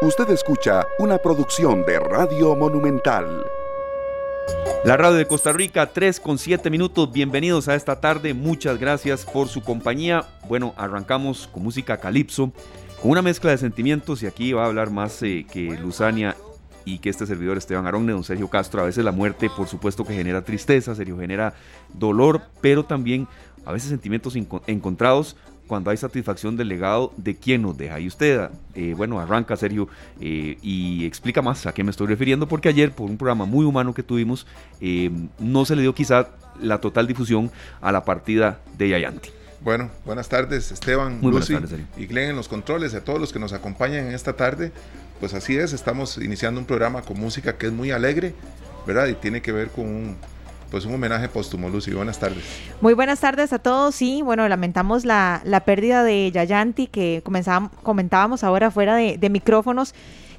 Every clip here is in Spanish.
Usted escucha una producción de Radio Monumental. La radio de Costa Rica, 3 con 7 minutos. Bienvenidos a esta tarde. Muchas gracias por su compañía. Bueno, arrancamos con música calipso, con una mezcla de sentimientos. Y aquí va a hablar más eh, que Luzania y que este servidor Esteban Aronne, don Sergio Castro. A veces la muerte, por supuesto, que genera tristeza, Sergio genera dolor, pero también a veces sentimientos encontrados cuando hay satisfacción del legado de quien nos deja. Y usted, eh, bueno, arranca Sergio eh, y explica más a qué me estoy refiriendo, porque ayer por un programa muy humano que tuvimos, eh, no se le dio quizá la total difusión a la partida de Yayanti. Bueno, buenas tardes Esteban, Muy buenas tardes, y Glenn en los controles, a todos los que nos acompañan en esta tarde. Pues así es, estamos iniciando un programa con música que es muy alegre, ¿verdad? Y tiene que ver con un pues un homenaje póstumo, Lucy. Buenas tardes. Muy buenas tardes a todos. Sí, bueno, lamentamos la, la pérdida de Yayanti que comentábamos ahora fuera de, de micrófonos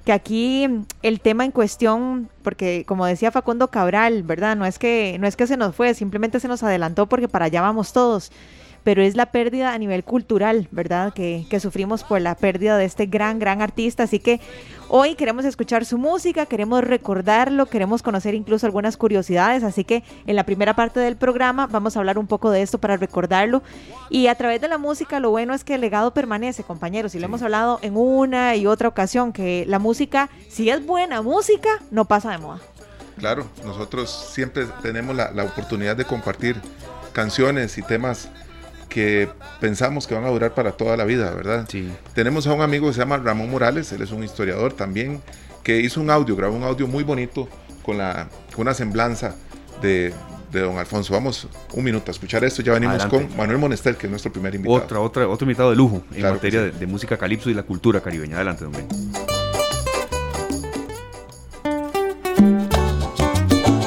que aquí el tema en cuestión, porque como decía Facundo Cabral, ¿verdad? No es que no es que se nos fue, simplemente se nos adelantó porque para allá vamos todos pero es la pérdida a nivel cultural, ¿verdad? Que, sufrimos por la pérdida de este gran, gran artista. Así que hoy queremos escuchar su música, queremos recordarlo, queremos conocer incluso algunas curiosidades. Así que en la primera parte del programa vamos a hablar un poco de esto para recordarlo. Y a través de la música, lo bueno es que el legado permanece, compañeros. Y lo hemos hablado en una y otra ocasión, que la música, si es buena música, no pasa de moda. Claro, nosotros siempre tenemos la, la oportunidad de compartir canciones y temas que pensamos que van a durar para toda la vida, ¿verdad? Sí. Tenemos a un amigo que se llama Ramón Morales, él es un historiador también, que hizo un audio, grabó un audio muy bonito con, la, una semblanza de, don Alfonso. Vamos un minuto a escuchar esto, ya venimos con Manuel Monestel, que es nuestro primer invitado. Otra, otra, otro invitado de lujo en materia de, de, música calipso y la cultura caribeña. Adelante, don Ben.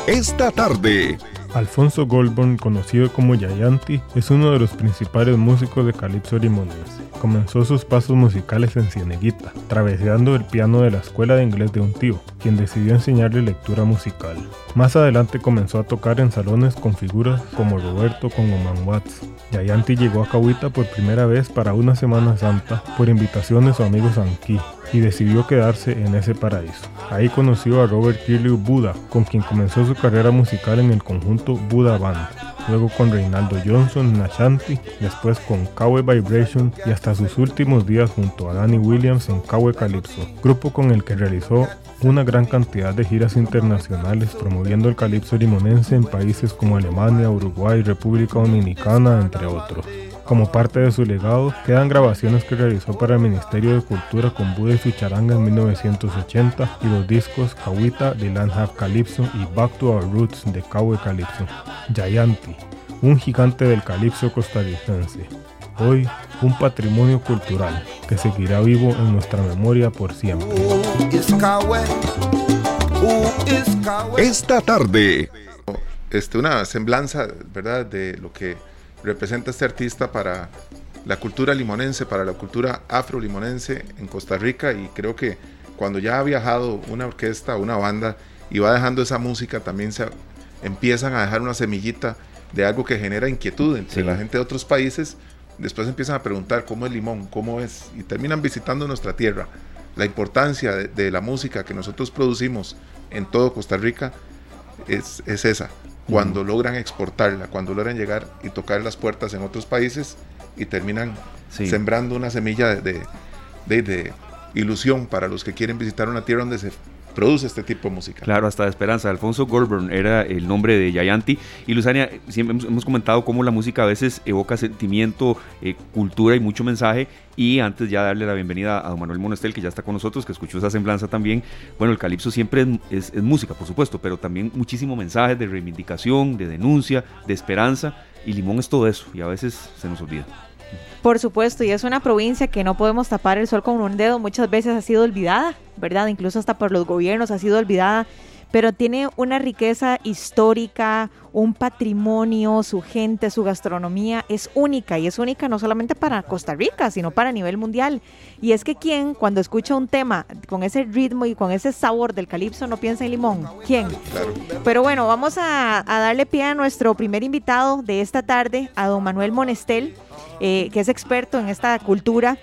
Esta tarde Alfonso Goldborn, conocido como Yayanti, es uno de los principales músicos de calipso limonense. Comenzó sus pasos musicales en Cieneguita, traveseando el piano de la escuela de inglés de un tío, quien decidió enseñarle lectura musical. Más adelante comenzó a tocar en salones con figuras como Roberto Congoman Watts. Yayanti llegó a Cahuita por primera vez para una Semana Santa por invitación de su amigo Sanki y decidió quedarse en ese paraíso. Ahí conoció a Robert Kirliu Buda, con quien comenzó su carrera musical en el conjunto Buda Band, luego con Reinaldo Johnson en Ashanti, después con Kawe Vibration y hasta sus últimos días junto a Danny Williams en Kawe Calypso, grupo con el que realizó una gran cantidad de giras internacionales promoviendo el calipso limonense en países como Alemania, Uruguay, República Dominicana, entre otros. Como parte de su legado, quedan grabaciones que realizó para el Ministerio de Cultura con Buda y su en 1980 y los discos Kawita de Land Calypso y Back to Our Roots de Kawe Calypso. Yayanti, un gigante del calipso costarricense. Hoy, un patrimonio cultural que seguirá vivo en nuestra memoria por siempre. Esta tarde. Este, una semblanza, ¿verdad?, de lo que representa este artista para la cultura limonense, para la cultura afro-limonense en Costa Rica y creo que cuando ya ha viajado una orquesta, una banda y va dejando esa música, también se empiezan a dejar una semillita de algo que genera inquietud entre la gente de otros países. Después empiezan a preguntar cómo es limón, cómo es, y terminan visitando nuestra tierra. La importancia de, la música que nosotros producimos en todo Costa Rica es, es esa, cuando logran exportarla, cuando logran llegar y tocar las puertas en otros países y terminan sembrando una semilla de, de, ilusión para los que quieren visitar una tierra donde se produce este tipo de música. Claro, hasta de esperanza. Alfonso Goldburn era el nombre de Yayanti. Y Luzania, siempre hemos, comentado cómo la música a veces evoca sentimiento, eh, cultura y mucho mensaje. Y antes ya darle la bienvenida a don Manuel Monestel, que ya está con nosotros, que escuchó esa semblanza también. Bueno, el calipso siempre es, es música, por supuesto, pero también muchísimo mensaje de reivindicación, de denuncia, de esperanza. Y Limón es todo eso, y a veces se nos olvida. Por supuesto, y es una provincia que no podemos tapar el sol con un dedo, muchas veces ha sido olvidada, ¿verdad? Incluso hasta por los gobiernos ha sido olvidada, pero tiene una riqueza histórica, un patrimonio, su gente, su gastronomía es única y es única no solamente para Costa Rica, sino para nivel mundial. Y es que quien cuando escucha un tema con ese ritmo y con ese sabor del calipso no piensa en limón. ¿Quién? Pero bueno, vamos a, a darle pie a nuestro primer invitado de esta tarde, a don Manuel Monestel. Eh, que es experto en esta cultura.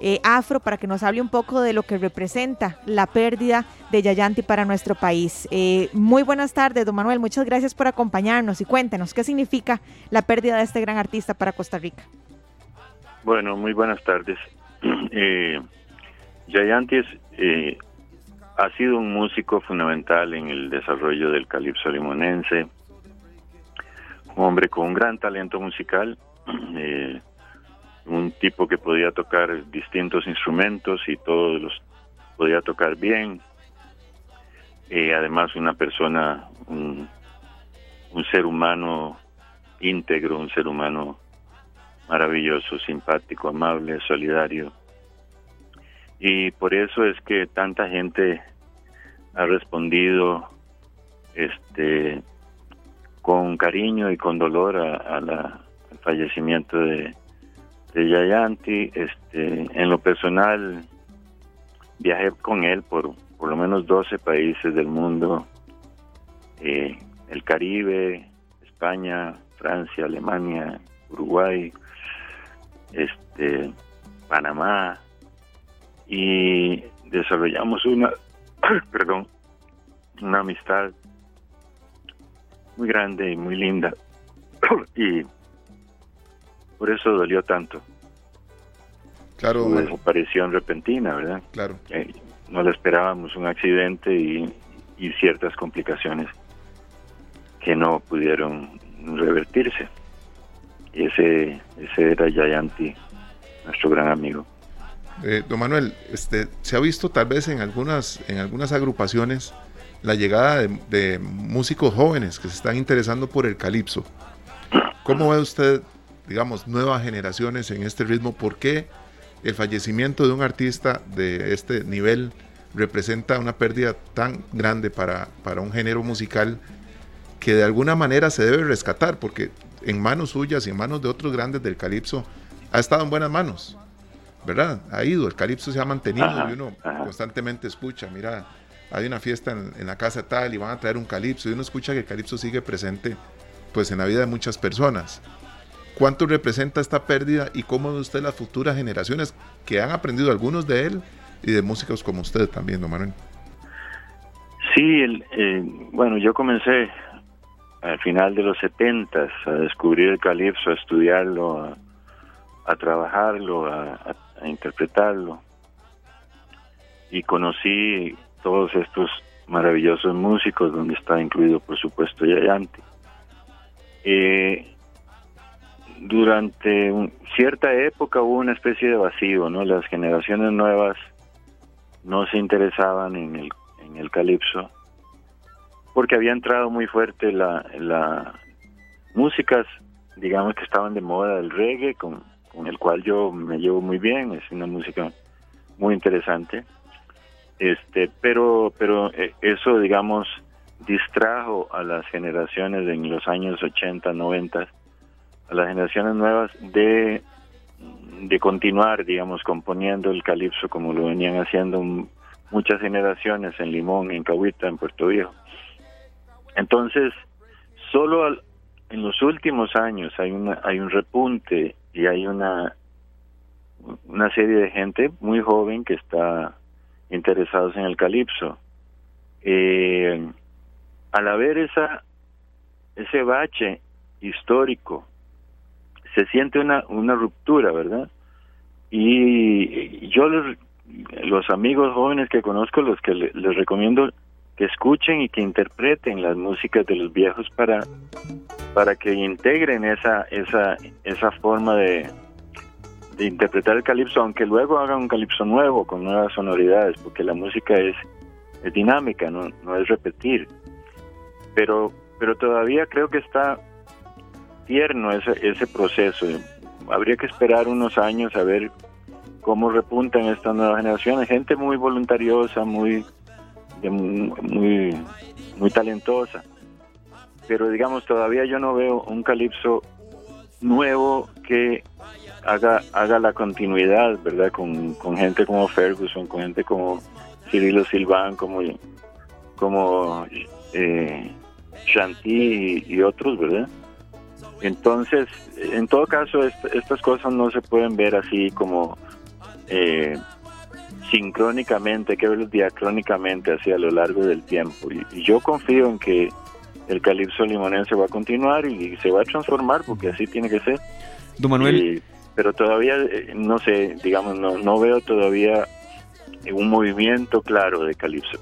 eh, afro para que nos hable un poco de lo que representa la pérdida de Yayanti para nuestro país. Eh, muy buenas tardes, don Manuel, muchas gracias por acompañarnos y cuéntenos qué significa la pérdida de este gran artista para Costa Rica. Bueno, muy buenas tardes. Eh, Yayanti eh, ha sido un músico fundamental en el desarrollo del calipso limonense, un hombre con un gran talento musical, eh, un tipo que podía tocar distintos instrumentos y todos los podía tocar bien, eh, además una persona, un, ser humano íntegro, un ser humano maravilloso, simpático, amable, solidario. Y por eso es que tanta gente ha respondido este con cariño y con dolor a, la, al fallecimiento de, de Yayanti este en lo personal viajé con él por por lo menos 12 países del mundo eh, el Caribe España Francia Alemania Uruguay este Panamá y desarrollamos una, perdón, una amistad muy grande y muy linda. Y por eso dolió tanto. Claro. Una desaparición repentina, ¿verdad? Claro. Eh, no le esperábamos un accidente y, y ciertas complicaciones que no pudieron revertirse. Y ese, ese era Yayanti, nuestro gran amigo. Eh, don Manuel, este, se ha visto tal vez en algunas, en algunas agrupaciones la llegada de, músicos jóvenes que se están interesando por el calipso. ¿Cómo ve usted, digamos, nuevas generaciones en este ritmo? ¿Por qué el fallecimiento de un artista de este nivel representa una pérdida tan grande para, para un género musical que de alguna manera se debe rescatar? Porque en manos suyas y en manos de otros grandes del calipso ha estado en buenas manos. ¿verdad? Ha ido, el calipso se ha mantenido y uno constantemente escucha, mira, hay una fiesta en, la casa tal y van a traer un calipso y uno escucha que el calipso sigue presente pues en la vida de muchas personas. ¿Cuánto representa esta pérdida y cómo ve usted las futuras generaciones que han aprendido algunos de él y de músicos como usted también, don Manuel? Sí, eh, bueno, yo comencé al final de los setentas a descubrir el calipso, a estudiarlo, a, trabajarlo, a, a interpretarlo. Y conocí todos estos maravillosos músicos, donde está incluido, por supuesto, Yayanti. Eh, durante cierta época hubo una especie de vacío, ¿no? Las generaciones nuevas no se interesaban en el, en calipso, porque había entrado muy fuerte la, la músicas, digamos que estaban de moda, el reggae, con con el cual yo me llevo muy bien, es una música muy interesante. Este, pero pero eh, eso digamos distrajo a las generaciones en los años 80, 90, a las generaciones nuevas de de continuar, digamos, componiendo el calipso como lo venían haciendo muchas generaciones en Limón, en Cahuita, en Puerto Viejo. Entonces, solo en los últimos años hay una hay un repunte y hay una una serie de gente muy joven que está interesados en el calipso. Eh, al haber esa ese bache histórico, se siente una una ruptura, ¿verdad? Y yo los, los amigos jóvenes que conozco, los que les recomiendo que escuchen y que interpreten las músicas de los viejos para para que integren esa esa esa forma de, de interpretar el calipso, aunque luego hagan un calipso nuevo con nuevas sonoridades, porque la música es, es dinámica, no, no es repetir. Pero pero todavía creo que está tierno ese ese proceso. Habría que esperar unos años a ver cómo repuntan estas nuevas generaciones, gente muy voluntariosa, muy muy muy talentosa pero digamos todavía yo no veo un calipso nuevo que haga haga la continuidad, ¿verdad? Con, con gente como Ferguson, con gente como Cirilo Silván, como como eh, Shanti y, otros, ¿verdad? Entonces, en todo caso, estas cosas no se pueden ver así como eh, sincrónicamente, hay que verlos diacrónicamente así a lo largo del tiempo. Y, yo confío en que el calipso limonense va a continuar y, se va a transformar porque así tiene que ser. Don Manuel. pero todavía, eh, no sé, digamos, no, no veo todavía un movimiento claro de calipso.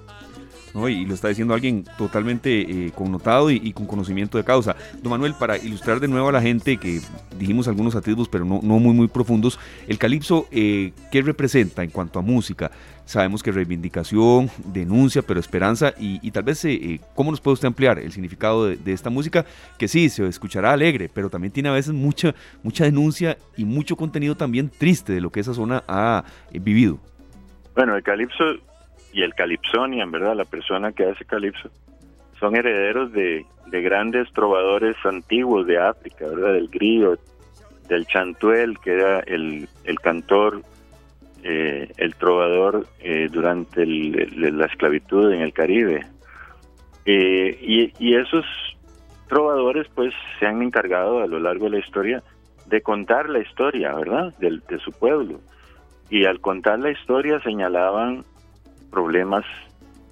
Y lo está diciendo alguien totalmente eh, connotado y, con conocimiento de causa. Don Manuel, para ilustrar de nuevo a la gente que dijimos algunos atisbos, pero no, no muy, muy profundos, el calipso, eh, ¿qué representa en cuanto a música? Sabemos que reivindicación, denuncia, pero esperanza y, tal vez, eh, ¿cómo nos puede usted ampliar el significado de, esta música? Que sí, se escuchará alegre, pero también tiene a veces mucha, mucha denuncia y mucho contenido también triste de lo que esa zona ha vivido. Bueno, el calipso y el calipsonian, ¿verdad? La persona que hace calipso, son herederos de, grandes trovadores antiguos de África, ¿verdad? Del grillo, del chantuel, que era el, cantor, eh, el trovador eh, durante la esclavitud en el Caribe. Eh, y, esos trovadores pues se han encargado a lo largo de la historia de contar la historia, ¿verdad? de su pueblo. Y al contar la historia señalaban problemas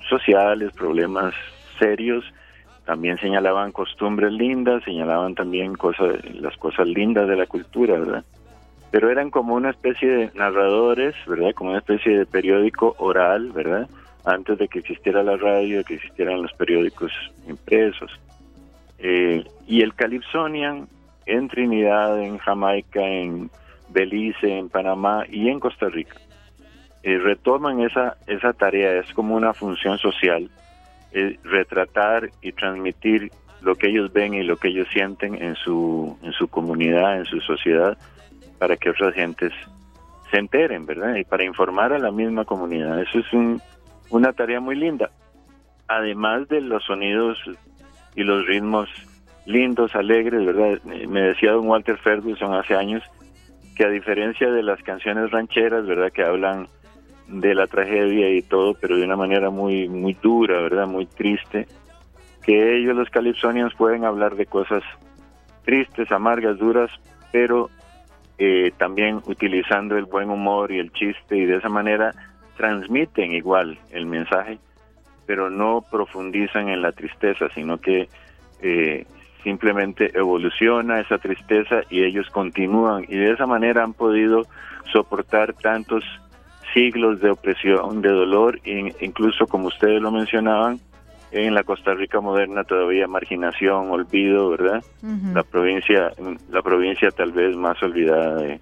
sociales, problemas serios, también señalaban costumbres lindas, señalaban también cosas, las cosas lindas de la cultura, ¿verdad? Pero eran como una especie de narradores, ¿verdad? Como una especie de periódico oral, ¿verdad? Antes de que existiera la radio, de que existieran los periódicos impresos. Eh, y el Calypsonian en Trinidad, en Jamaica, en Belice, en Panamá y en Costa Rica eh, retoman esa, esa tarea, es como una función social, eh, retratar y transmitir lo que ellos ven y lo que ellos sienten en su, en su comunidad, en su sociedad, para que otras gentes se enteren, ¿verdad? Y para informar a la misma comunidad. Eso es un, una tarea muy linda. Además de los sonidos y los ritmos lindos, alegres, ¿verdad? Me decía don Walter Ferguson hace años que a diferencia de las canciones rancheras, ¿verdad? Que hablan de la tragedia y todo, pero de una manera muy muy dura, ¿verdad? Muy triste, que ellos los calipsonians pueden hablar de cosas tristes, amargas, duras, pero eh, también utilizando el buen humor y el chiste y de esa manera transmiten igual el mensaje, pero no profundizan en la tristeza, sino que eh, simplemente evoluciona esa tristeza y ellos continúan y de esa manera han podido soportar tantos siglos de opresión, de dolor, e incluso como ustedes lo mencionaban, en la Costa Rica moderna todavía marginación, olvido, ¿verdad? La provincia, la provincia tal vez más olvidada de,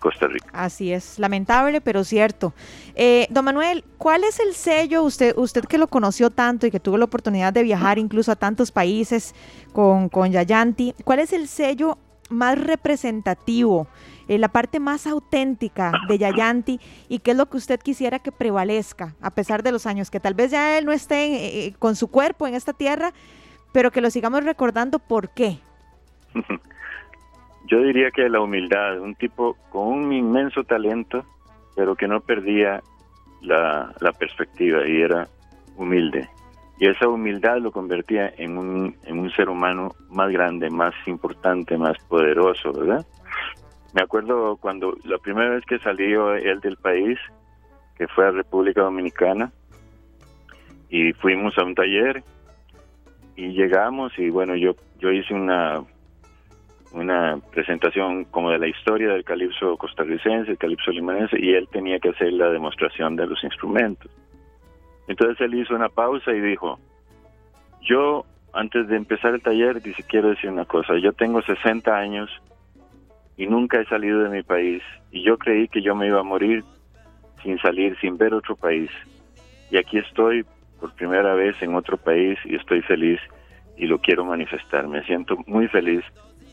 Costa Rica. Así es, lamentable, pero cierto. Eh, don Manuel, ¿cuál es el sello, usted, usted que lo conoció tanto y que tuvo la oportunidad de viajar incluso a tantos países con, con Yayanti, cuál es el sello más representativo eh, la parte más auténtica de Yayanti y qué es lo que usted quisiera que prevalezca a pesar de los años, que tal vez ya él no esté eh, eh, con su cuerpo en esta tierra, pero que lo sigamos recordando por qué. Yo diría que la humildad, un tipo con un inmenso talento, pero que no perdía la, la perspectiva y era humilde. Y esa humildad lo convertía en un, en un ser humano más grande, más importante, más poderoso, ¿verdad? Me acuerdo cuando la primera vez que salió él del país, que fue a República Dominicana, y fuimos a un taller y llegamos y bueno, yo yo hice una una presentación como de la historia del calipso costarricense, el calipso limanense, y él tenía que hacer la demostración de los instrumentos. Entonces él hizo una pausa y dijo, yo antes de empezar el taller, dice, quiero decir una cosa, yo tengo 60 años y nunca he salido de mi país y yo creí que yo me iba a morir sin salir, sin ver otro país. Y aquí estoy por primera vez en otro país y estoy feliz y lo quiero manifestar. Me siento muy feliz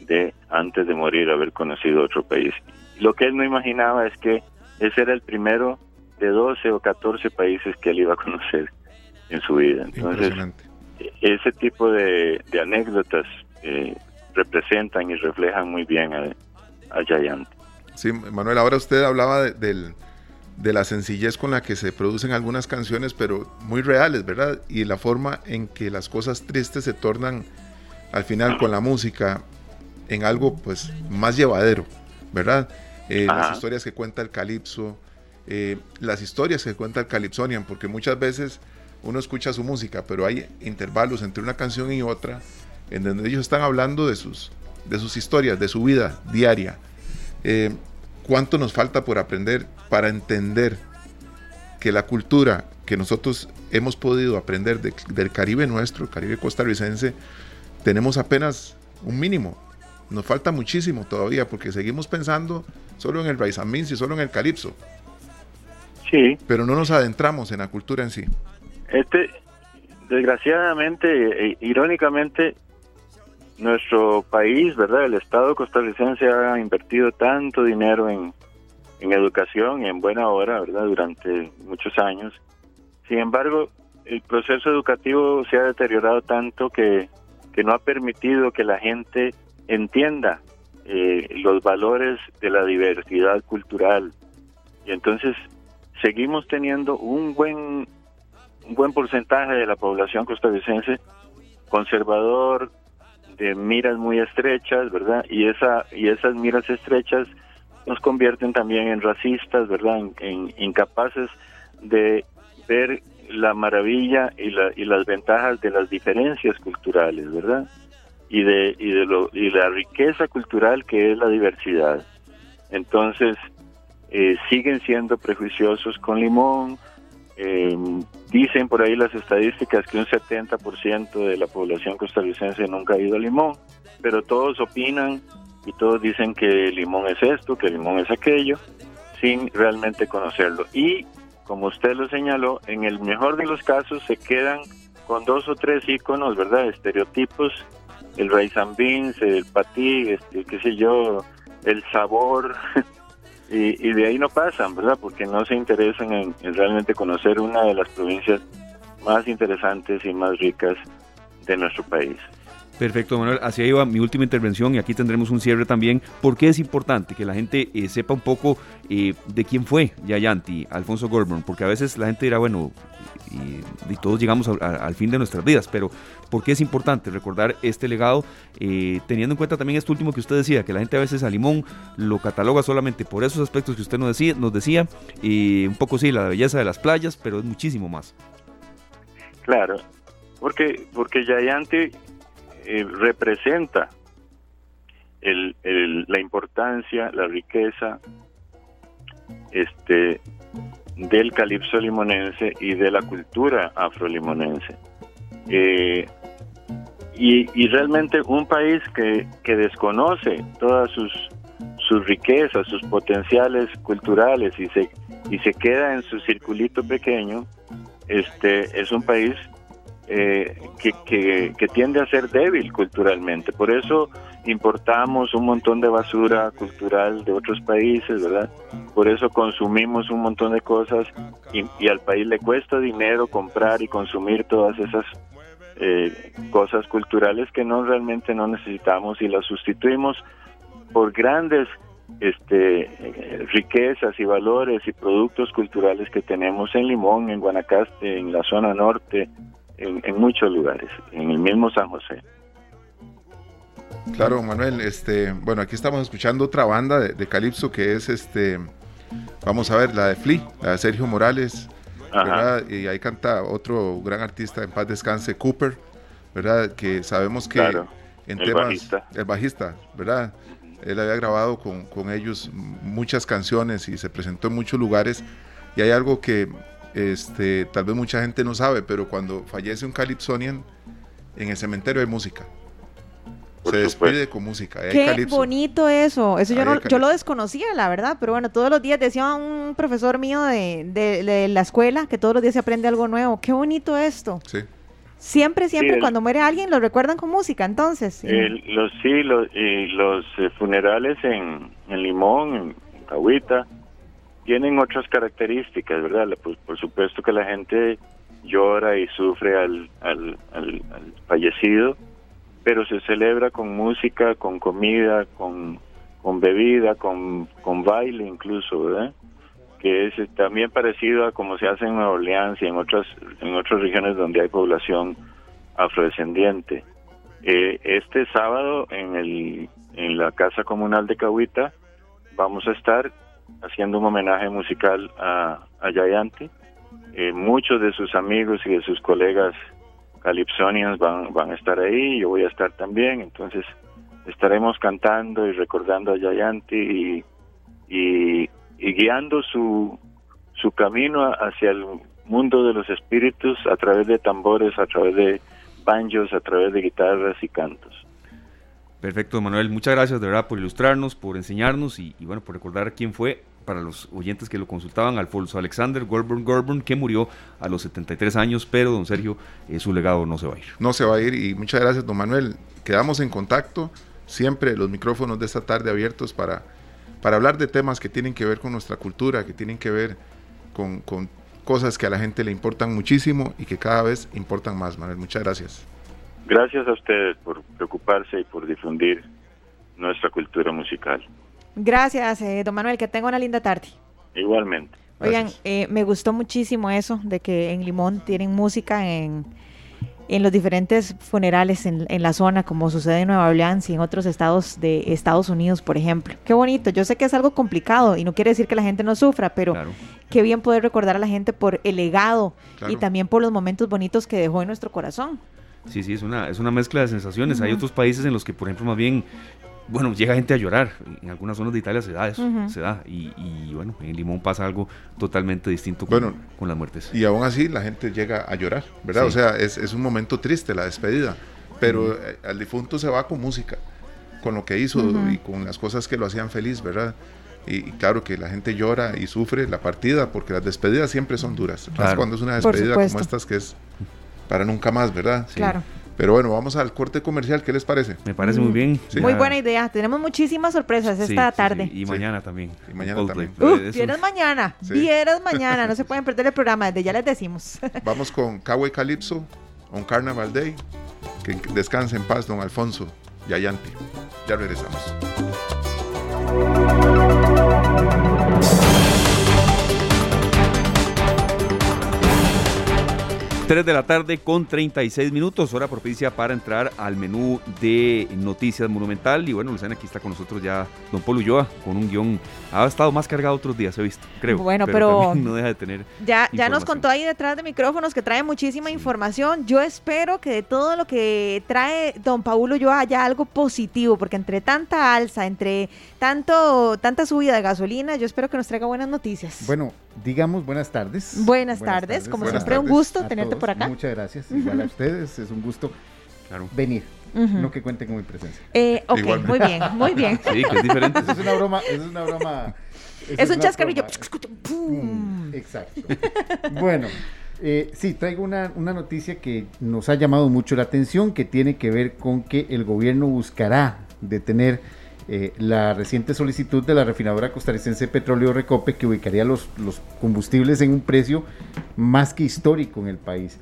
de antes de morir haber conocido otro país. Lo que él no imaginaba es que ese era el primero de 12 o 14 países que él iba a conocer en su vida. Entonces, ese tipo de, anécdotas eh, representan y reflejan muy bien a, a Sí, Manuel, ahora usted hablaba de, la sencillez con la que se producen algunas canciones, pero muy reales, ¿verdad? Y la forma en que las cosas tristes se tornan al final con la música en algo pues más llevadero, ¿verdad? Eh, las historias que cuenta el calipso, eh, las historias que cuenta el Calypsonian, porque muchas veces uno escucha su música, pero hay intervalos entre una canción y otra en donde ellos están hablando de sus, de sus historias, de su vida diaria. Eh, ¿Cuánto nos falta por aprender para entender que la cultura que nosotros hemos podido aprender del Caribe nuestro, el Caribe costarricense, tenemos apenas un mínimo? Nos falta muchísimo todavía porque seguimos pensando solo en el Raizamins y solo en el Calipso. Sí. Pero no nos adentramos en la cultura en sí. Este, desgraciadamente, e, irónicamente, nuestro país, ¿verdad? El Estado costarricense ha invertido tanto dinero en, en educación y en buena hora, ¿verdad? Durante muchos años. Sin embargo, el proceso educativo se ha deteriorado tanto que, que no ha permitido que la gente entienda eh, los valores de la diversidad cultural. Y entonces seguimos teniendo un buen un buen porcentaje de la población costarricense conservador, de miras muy estrechas, ¿verdad? Y esa y esas miras estrechas nos convierten también en racistas, ¿verdad? En, incapaces de ver la maravilla y, la, y las ventajas de las diferencias culturales, ¿verdad? Y de y de lo y la riqueza cultural que es la diversidad. Entonces eh, siguen siendo prejuiciosos con Limón, eh, dicen por ahí las estadísticas que un 70% de la población costarricense nunca ha ido a Limón, pero todos opinan y todos dicen que Limón es esto, que Limón es aquello, sin realmente conocerlo. Y como usted lo señaló, en el mejor de los casos se quedan con dos o tres iconos, ¿verdad? Estereotipos, el rice beans, el patí, este, qué sé yo, el sabor, y, de ahí no pasan, ¿verdad? Porque no se interesan en, realmente conocer una de las provincias más interesantes y más ricas de nuestro país. Perfecto, Manuel. Así iba mi última intervención y aquí tendremos un cierre también. ¿Por qué es importante que la gente eh, sepa un poco eh, de quién fue Yayanti, Alfonso Goldberg? Porque a veces la gente dirá, bueno, y, todos llegamos al fin de nuestras vidas, pero ¿por qué es importante recordar este legado? Eh, teniendo en cuenta también esto último que usted decía, que la gente a veces a Limón lo cataloga solamente por esos aspectos que usted nos decía, nos decía y un poco sí, la belleza de las playas, pero es muchísimo más. Claro, porque, porque Yayanti eh, representa el, la importancia, la riqueza este, del calipso limonense y de la cultura afrolimonense. Eh, y, y, realmente un país que, que desconoce todas sus, sus riquezas, sus potenciales culturales y se, y se queda en su circulito pequeño, este, es un país eh, que, que, tiende a ser débil culturalmente. Por eso importamos un montón de basura cultural de otros países, ¿verdad? Por eso consumimos un montón de cosas y, al país le cuesta dinero comprar y consumir todas esas eh, cosas culturales que no realmente no necesitamos y las sustituimos por grandes este, eh, riquezas y valores y productos culturales que tenemos en Limón, en Guanacaste, en la zona norte, en, muchos lugares, en el mismo San José. Claro, Manuel, este, bueno, aquí estamos escuchando otra banda de, Calipso que es este, vamos a ver, la de Flea, la de Sergio Morales, ¿verdad? Y ahí canta otro gran artista, en paz descanse, Cooper, ¿verdad? Que sabemos que en el temas, bajista. el bajista, ¿verdad? Él había grabado con, con ellos muchas canciones y se presentó en muchos lugares. Y hay algo que este, tal vez mucha gente no sabe, pero cuando fallece un Calypsonian, en el cementerio hay música. se despide con música. Qué bonito eso. Eso yo, no, yo lo desconocía, la verdad. Pero bueno, todos los días decía un profesor mío de, la escuela que todos los días se aprende algo nuevo. Qué bonito esto. Sí. Siempre, siempre cuando muere alguien lo recuerdan con música, entonces. Sí, los, sí, los, los eh, funerales en, en Limón, en Cahuita, tienen otras características, ¿verdad? Por, supuesto que la gente llora y sufre al, al, fallecido, pero se celebra con música, con comida, con, con bebida, con, con baile incluso, ¿verdad? Que es también parecido a como se hace en Nueva Orleans y en otras, en otras regiones donde hay población afrodescendiente. Eh, este sábado en, el, en la Casa Comunal de Cahuita vamos a estar haciendo un homenaje musical a, a Yayanti. Eh, muchos de sus amigos y de sus colegas calipsonians van, van a estar ahí, yo voy a estar también, entonces estaremos cantando y recordando a Yayanti y guiando su, su camino hacia el mundo de los espíritus a través de tambores, a través de banjos, a través de guitarras y cantos. Perfecto, Manuel. Muchas gracias de verdad por ilustrarnos, por enseñarnos y, bueno, por recordar quién fue para los oyentes que lo consultaban, Alfonso Alexander Goldburn Goldburn, que murió a los 73 años, pero don Sergio, eh, su legado no se va a ir. No se va a ir y muchas gracias, don Manuel. Quedamos en contacto, siempre los micrófonos de esta tarde abiertos para, para hablar de temas que tienen que ver con nuestra cultura, que tienen que ver con, con cosas que a la gente le importan muchísimo y que cada vez importan más, Manuel. Muchas gracias. Gracias a ustedes por preocuparse y por difundir nuestra cultura musical. Gracias, eh, don Manuel, que tenga una linda tarde. Igualmente. Oigan, eh, me gustó muchísimo eso de que en Limón tienen música en, en los diferentes funerales en, en, la zona, como sucede en Nueva Orleans y en otros estados de Estados Unidos, por ejemplo. Qué bonito. Yo sé que es algo complicado y no quiere decir que la gente no sufra, pero claro. qué bien poder recordar a la gente por el legado claro. y también por los momentos bonitos que dejó en nuestro corazón. Sí, sí, es una, es una mezcla de sensaciones. Uh -huh. Hay otros países en los que, por ejemplo, más bien bueno, llega gente a llorar. En algunas zonas de Italia se da eso, uh -huh. se da. Y, y, bueno, en Limón pasa algo totalmente distinto con, bueno, con, las muertes. Y aún así la gente llega a llorar, ¿verdad? Sí. O sea, es, es, un momento triste la despedida, pero uh -huh. al difunto se va con música, con lo que hizo uh -huh. y con las cosas que lo hacían feliz, ¿verdad? Y, y, claro que la gente llora y sufre la partida, porque las despedidas siempre son duras. Claro. Más cuando es una despedida como estas que es para nunca más, ¿verdad? Sí. Claro. Pero bueno, vamos al corte comercial. ¿Qué les parece? Me parece muy bien. Sí. Muy buena idea. Tenemos muchísimas sorpresas esta sí, tarde. Y mañana también. Y mañana también. Uh, vieras mañana. Vieras mañana. No se pueden perder el programa. Desde ya les decimos. Vamos con Kawe Calypso, On Carnaval Day. Que descanse en paz, don Alfonso Yayanti. Ya regresamos. 3 de la tarde con 36 minutos, hora propicia para entrar al menú de Noticias Monumental. Y bueno, Luciana, aquí está con nosotros ya don Polo Ulloa con un guion. Ha estado más cargado otros días, he visto, creo. Bueno, pero, pero no deja de tener. Ya, ya nos contó ahí detrás de micrófonos que trae muchísima sí. información. Yo espero que de todo lo que trae don Paulo Ulloa haya algo positivo, porque entre tanta alza, entre tanto tanta subida de gasolina, yo espero que nos traiga buenas noticias. Bueno, digamos buenas tardes. Buenas, buenas tardes, tardes, como buenas siempre tardes un gusto tenerte todos. por acá. Muchas gracias, uh -huh. igual a ustedes, es un gusto claro. venir. Uh -huh. No que cuenten con mi presencia. Eh, ok, muy bien, muy bien. Sí, que es diferente. Es una broma, es una broma. Es, un chascarrillo. ¡Pum! Exacto. bueno, eh, sí, traigo una, una, noticia que nos ha llamado mucho la atención, que tiene que ver con que el gobierno buscará detener eh, la reciente solicitud de la refinadora costarricense Petróleo Recope, que ubicaría los, combustibles en un precio más que histórico en el país.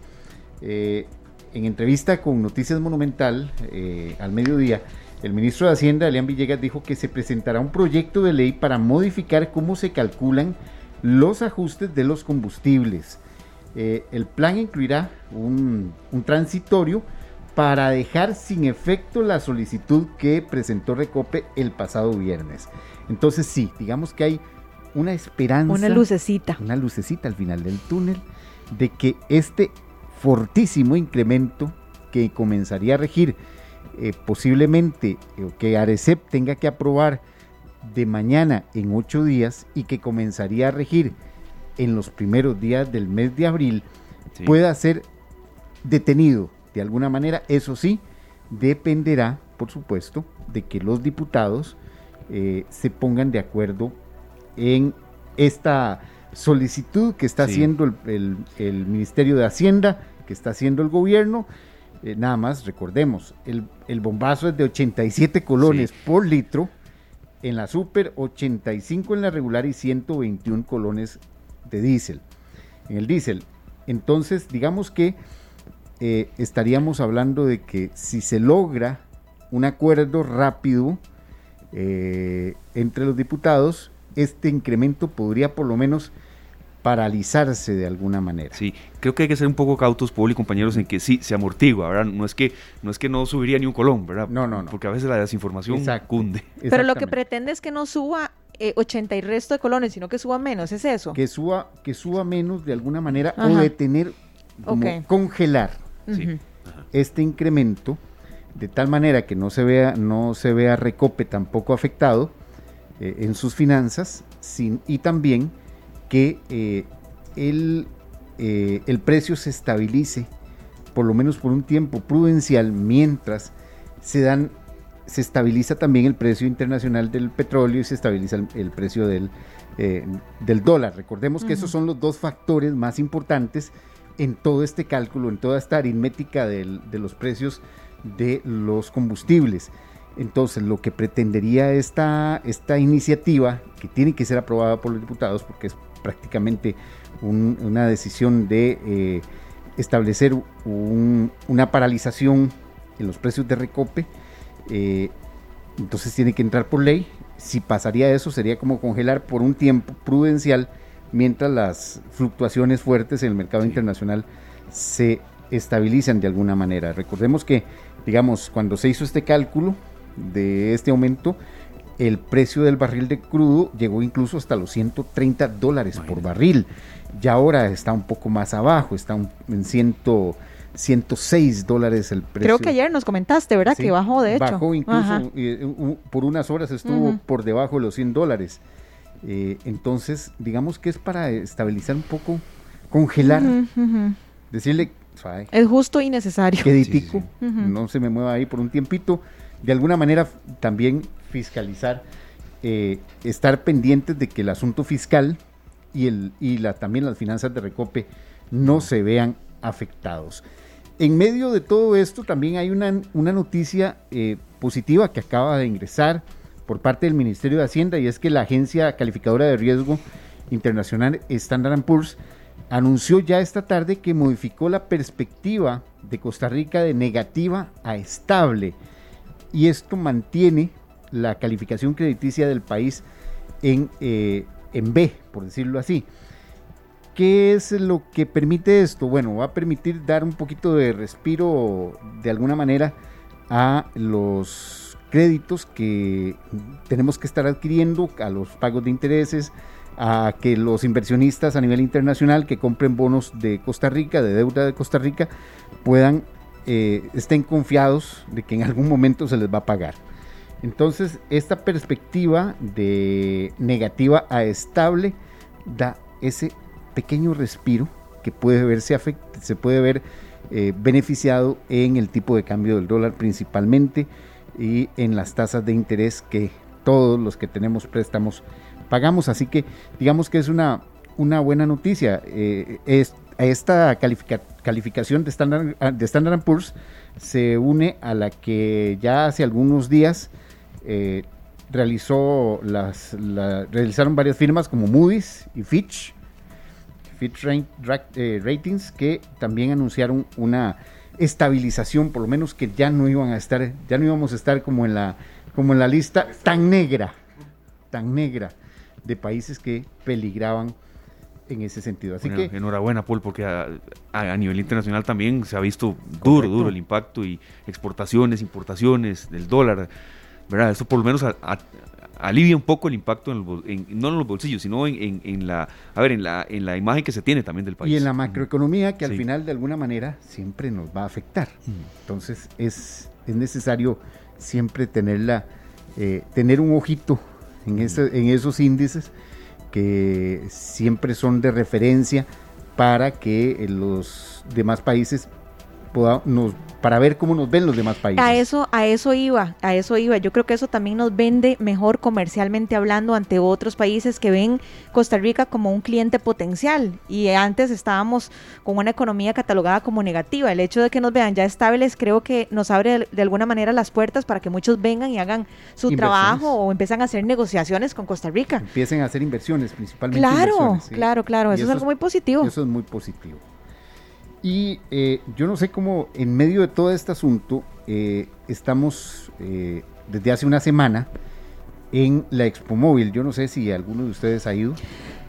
Eh, en entrevista con Noticias Monumental eh, al mediodía, el ministro de Hacienda, Elian Villegas, dijo que se presentará un proyecto de ley para modificar cómo se calculan los ajustes de los combustibles. El plan incluirá un, transitorio para dejar sin efecto la solicitud que presentó Recope el pasado viernes. Entonces sí, digamos que hay una esperanza. Una lucecita. Una lucecita al final del túnel de que este fortísimo incremento que comenzaría a regir eh, posiblemente eh, que Arecep tenga que aprobar de mañana en ocho días y que comenzaría a regir en los primeros días del mes de abril sí. pueda ser detenido de alguna manera. Eso sí, dependerá, por supuesto, de que los diputados eh, se pongan de acuerdo en esta solicitud que está sí. haciendo el, el, el, Ministerio de Hacienda, que está haciendo el gobierno. Eh, nada más, recordemos, el, el, bombazo es de 87 colones sí. por litro en la super, 85 en la regular y 121 colones de diésel. En el diésel. Entonces, digamos que eh, estaríamos hablando de que si se logra un acuerdo rápido eh, entre los diputados, este incremento podría por lo menos paralizarse de alguna manera. Sí, creo que hay que ser un poco cautos, Paul y compañeros, en que sí, se amortigua, ¿verdad? No es que no, es que no subiría ni un colón, ¿verdad? No, no, no. Porque a veces la desinformación Exacto. cunde. Pero lo que pretende es que no suba eh, 80 y resto de colones, sino que suba menos, ¿es eso? Que suba, que suba menos de alguna manera o Ajá. detener, como congelar Sí. Este incremento de tal manera que no se vea, no se vea Recope tampoco afectado eh, en sus finanzas sin, y también que eh, el, eh, el precio se estabilice por lo menos por un tiempo prudencial mientras se dan se estabiliza también el precio internacional del petróleo y se estabiliza el, el precio del, eh, del dólar. Recordemos que esos son los dos factores más importantes en todo este cálculo, en toda esta aritmética de los precios de los combustibles. Entonces, lo que pretendería esta, esta iniciativa, que tiene que ser aprobada por los diputados, porque es prácticamente un- una decisión de eh, establecer un- una paralización en los precios de recope, eh, entonces tiene que entrar por ley. Si pasaría eso, sería como congelar por un tiempo prudencial mientras las fluctuaciones fuertes en el mercado internacional se estabilizan de alguna manera. Recordemos que, digamos, cuando se hizo este cálculo de este aumento, el precio del barril de crudo llegó incluso hasta los 130 dólares por barril. Ya ahora está un poco más abajo, está un- en 100, 106 dólares el precio. Creo que ayer nos comentaste, ¿verdad? Sí, que bajó, de hecho. Bajó incluso, eh, por unas horas estuvo por debajo de los 100 dólares. Eh, entonces, digamos que es para estabilizar un poco, congelar, decirle, suave, Es justo y necesario. queditico, sí. No se me mueva ahí por un tiempito. De alguna manera también fiscalizar, eh, estar pendientes de que el asunto fiscal y, el, y la, también las finanzas de Recope no se vean afectados. En medio de todo esto también hay una, una noticia eh, positiva que acaba de ingresar por parte del Ministerio de Hacienda y es que la agencia calificadora de riesgo internacional Standard Poor's anunció ya esta tarde que modificó la perspectiva de Costa Rica de negativa a estable y esto mantiene la calificación crediticia del país en, eh, en B, por decirlo así. ¿Qué es lo que permite esto? Bueno, va a permitir dar un poquito de respiro de alguna manera a los créditos que tenemos que estar adquiriendo, a los pagos de intereses, a que los inversionistas a nivel internacional que compren bonos de Costa Rica, de deuda de Costa Rica, puedan, eh, estén confiados de que en algún momento se les va a pagar. Entonces, esta perspectiva de negativa a estable da ese pequeño respiro que puede verse afect- se puede ver eh, beneficiado en el tipo de cambio del dólar principalmente y en las tasas de interés que todos los que tenemos préstamos pagamos. Así que digamos que es una, una buena noticia. Eh, es, esta califica- calificación de Standard, de Standard Poor's se une a la que ya hace algunos días eh, realizó las, la- realizaron varias firmas como Moody's y Fitch, Fitch eh, Ratings, que también anunciaron una estabilización, por lo menos que ya no iban a estar, ya no íbamos a estar como en la, como en la lista tan negra, tan negra de países que peligraban en ese sentido. Así Bueno, que enhorabuena, Paul, porque a, nivel internacional también se ha visto duro, Correcto. duro el impacto y exportaciones, importaciones del dólar, ¿verdad? Eso por lo menos a- a- alivia un poco el impacto, en los en- no en los bolsillos, sino en, en- la, a ver, en la, en la imagen que se tiene también del país. y en la macroeconomía que al Sí. final de alguna manera siempre nos va a afectar. Entonces es, es necesario siempre tenerla, eh, tener un ojito en, ese- en esos índices que siempre son de referencia para que los demás países poda- nos, para ver cómo nos ven los demás países. A eso, a eso iba, a eso iba. Yo creo que eso también nos vende mejor comercialmente hablando ante otros países que ven Costa Rica como un cliente potencial. Y antes estábamos con una economía catalogada como negativa. El hecho de que nos vean ya estables creo que nos abre de, alguna manera las puertas para que muchos vengan y hagan su trabajo o empiezan a hacer negociaciones con Costa Rica. Empiecen a hacer inversiones, principalmente. Claro, inversiones, sí. claro, claro. Y Eso, es algo muy positivo. Eso es muy positivo. Y eh, yo no sé cómo en medio de todo este asunto eh, estamos eh, desde hace una semana en la Expo Móvil. Yo no sé si alguno de ustedes ha ido.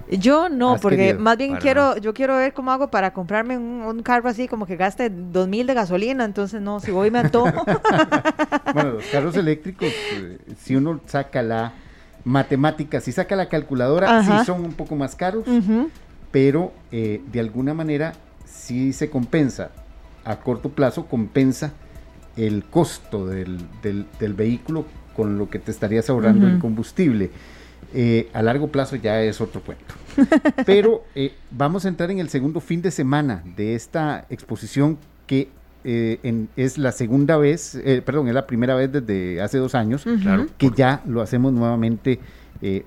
Yo no, porque querido. más bien Para quiero, yo quiero ver cómo hago para comprarme un, un carro así como que gaste dos mil de gasolina, entonces no, si voy me antojo. Bueno, los carros eléctricos, eh, si uno saca la matemáticas, si saca la calculadora, sí son un poco más caros, pero eh, de alguna manera sí se compensa, a corto plazo compensa el costo del, vehículo con lo que te estarías ahorrando en combustible. Eh, a largo plazo ya es otro cuento. Pero eh, vamos a entrar en el segundo fin de semana de esta exposición que eh, es la segunda vez, perdón, es la primera vez desde hace dos años que ya lo hacemos nuevamente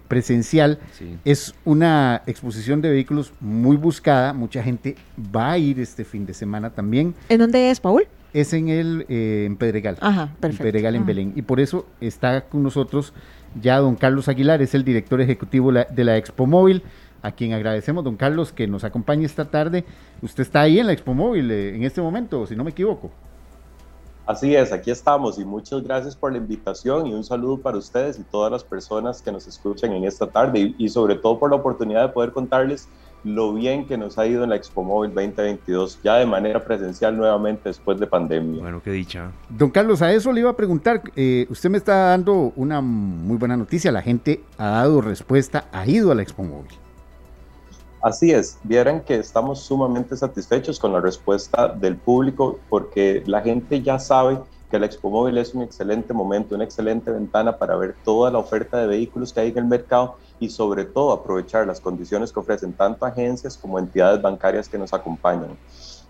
presencial. Es una exposición de vehículos muy buscada, mucha gente va a ir este fin de semana también. ¿En dónde es, Paul? Es en el en Pedregal. Ajá, perfecto. En Pedregal, en Belén. Y por eso está con nosotros ya don Carlos Aguilar es el director ejecutivo de la Expo Móvil, a quien agradecemos, don Carlos, que nos acompañe esta tarde. Usted está ahí en la Expo Móvil eh, en este momento, si no me equivoco. Así es, aquí estamos y muchas gracias por la invitación y un saludo para ustedes y todas las personas que nos escuchan en esta tarde y, y sobre todo por la oportunidad de poder contarles lo bien que nos ha ido en la Expo Móvil 2022, ya de manera presencial nuevamente después de pandemia. Bueno, qué dicha. Don Carlos, a eso le iba a preguntar, eh, usted me está dando una muy buena noticia, la gente ha dado respuesta, ha ido a la Expo Móvil. Así es, vieran que estamos sumamente satisfechos con la respuesta del público porque la gente ya sabe que la Expo Móvil es un excelente momento, una excelente ventana para ver toda la oferta de vehículos que hay en el mercado y sobre todo aprovechar las condiciones que ofrecen tanto agencias como entidades bancarias que nos acompañan.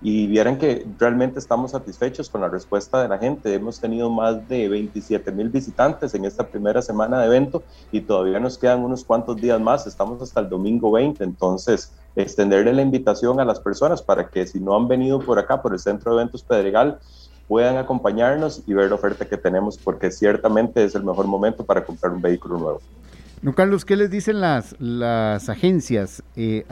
Y vieran que realmente estamos satisfechos con la respuesta de la gente. Hemos tenido más de 27 mil visitantes en esta primera semana de evento y todavía nos quedan unos cuantos días más. Estamos hasta el domingo 20. Entonces, extenderle la invitación a las personas para que si no han venido por acá, por el Centro de Eventos Pedregal, puedan acompañarnos y ver la oferta que tenemos, porque ciertamente es el mejor momento para comprar un vehículo nuevo. No, Carlos, ¿qué les dicen las, las agencias? Eh,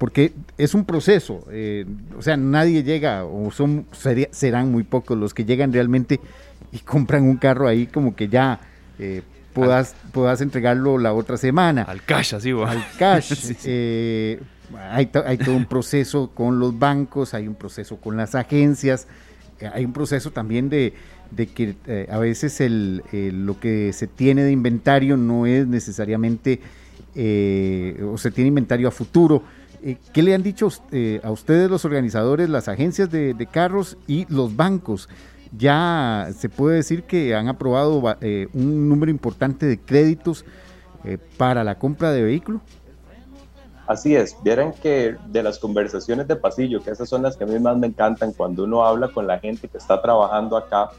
porque es un proceso, eh, o sea, nadie llega, o son serán muy pocos los que llegan realmente y compran un carro ahí como que ya eh, puedas, puedas entregarlo la otra semana. Al cash, así, Al cash. Eh, hay, todo un proceso con los bancos, hay un proceso con las agencias, eh, hay un proceso también de, que eh, a veces el, lo que se tiene de inventario no es necesariamente, o se tiene inventario a futuro. ¿Qué le han dicho a ustedes los organizadores, las agencias de, carros y los bancos? Ya se puede decir que han aprobado un número importante de créditos para la compra de vehículos. Así es, vieran que de las conversaciones de pasillo, que esas son las que a mí más me encantan cuando uno habla con la gente que está trabajando acá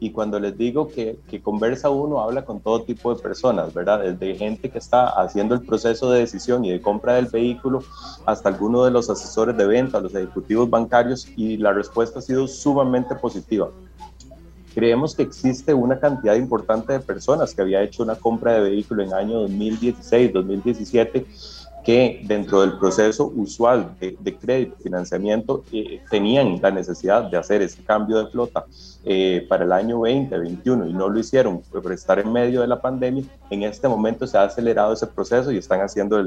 y cuando les digo que, que conversa uno, habla con todo tipo de personas, ¿verdad? Desde gente que está haciendo el proceso de decisión y de compra del vehículo hasta alguno de los asesores de venta, los ejecutivos bancarios y la respuesta ha sido sumamente positiva creemos que existe una cantidad importante de personas que había hecho una compra de vehículo en año 2016, 2017 que dentro del proceso usual de, de crédito, financiamiento, eh, tenían la necesidad de hacer ese cambio de flota eh, para el año 2021 y no lo hicieron por estar en medio de la pandemia, en este momento se ha acelerado ese proceso y están haciendo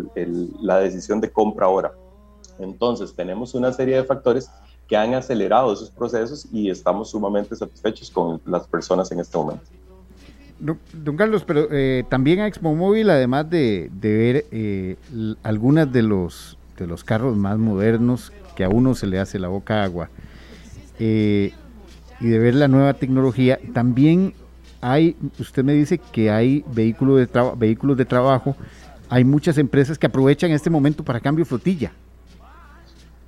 la decisión de compra ahora. Entonces, tenemos una serie de factores que han acelerado esos procesos y estamos sumamente satisfechos con las personas en este momento. Don Carlos, pero eh, también a Expo Móvil, además de, ver eh, algunas de los, de los carros más modernos, que a uno se le hace la boca agua, eh, y de ver la nueva tecnología, también hay, usted me dice que hay vehículos de, vehículos de trabajo, hay muchas empresas que aprovechan este momento para cambio flotilla.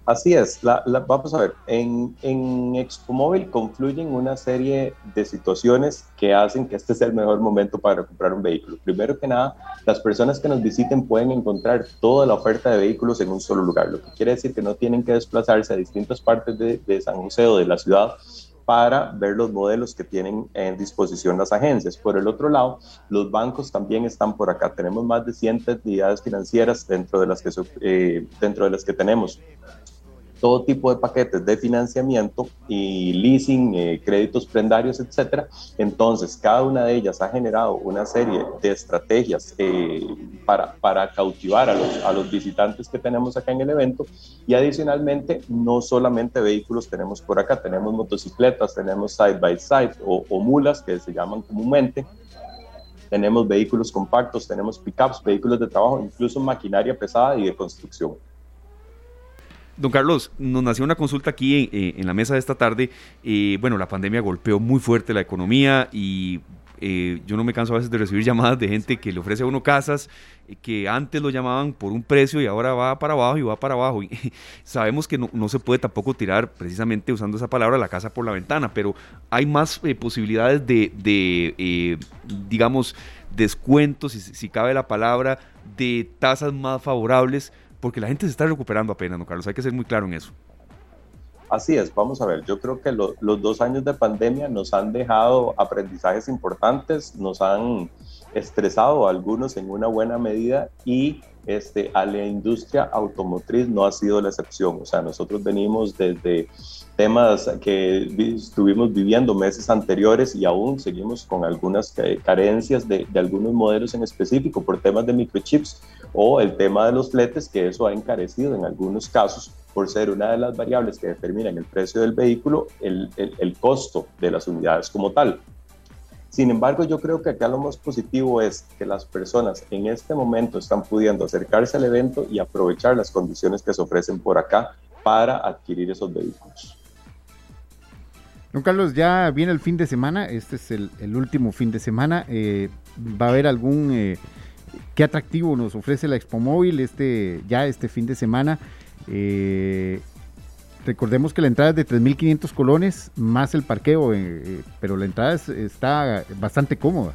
Así es, vamos a ver, en, en Móvil confluyen una serie de situaciones que hacen que este sea el mejor momento para comprar un vehículo. Primero que nada, las personas que nos visiten pueden encontrar toda la oferta de vehículos en un solo lugar, lo que quiere decir que no tienen que desplazarse a distintas partes de, de San José o de la ciudad para ver los modelos que tienen en disposición las agencias. Por el otro lado, los bancos también están por acá. Tenemos más de 100 entidades financieras dentro de las que, eh, dentro de las que tenemos todo tipo de paquetes de financiamiento y leasing, eh, créditos prendarios, etcétera. Entonces, cada una de ellas ha generado una serie de estrategias eh, para, para cautivar a los, a los visitantes que tenemos acá en el evento. Y adicionalmente, no solamente vehículos tenemos por acá, tenemos motocicletas, tenemos side by side o, o mulas que se llaman comúnmente tenemos vehículos compactos, tenemos pickups, vehículos de trabajo, incluso maquinaria pesada y de construcción. Don Carlos, nos nació una consulta aquí en, la mesa de esta tarde. Eh, bueno, la pandemia golpeó muy fuerte la economía y eh, yo no me canso a veces de recibir llamadas de gente que le ofrece a uno casas eh, que antes lo llamaban por un precio y ahora va para abajo y va para abajo. Y sabemos que no, se puede tampoco tirar precisamente usando esa palabra la casa por la ventana, pero hay más eh, posibilidades de, digamos, descuentos, si cabe la palabra, de tasas más favorables, porque la gente se está recuperando apenas, ¿no, Carlos? Hay que ser muy claro en eso. Así es, vamos a ver, yo creo que los dos años de pandemia nos han dejado aprendizajes importantes, nos han estresado a algunos en una buena medida y este, a la industria automotriz no ha sido la excepción. O sea, nosotros venimos desde temas que estuvimos viviendo meses anteriores y aún seguimos con algunas carencias de, de, algunos modelos en específico por temas de microchips o el tema de los fletes, que eso ha encarecido en algunos casos por ser una de las variables que determinan el precio del vehículo, el, el, costo de las unidades como tal. Sin embargo, yo creo que acá lo más positivo es que las personas en este momento están pudiendo acercarse al evento y aprovechar las condiciones que se ofrecen por acá para adquirir esos vehículos. Don Carlos, ya viene el fin de semana, este es el, último fin de semana. Eh, ¿Va a haber algún... Eh, ¿Qué atractivo nos ofrece la Expo Móvil este, ya este fin de semana? Eh, recordemos que la entrada es de 3.500 colones más el parqueo, eh, eh, pero la entrada está bastante cómoda.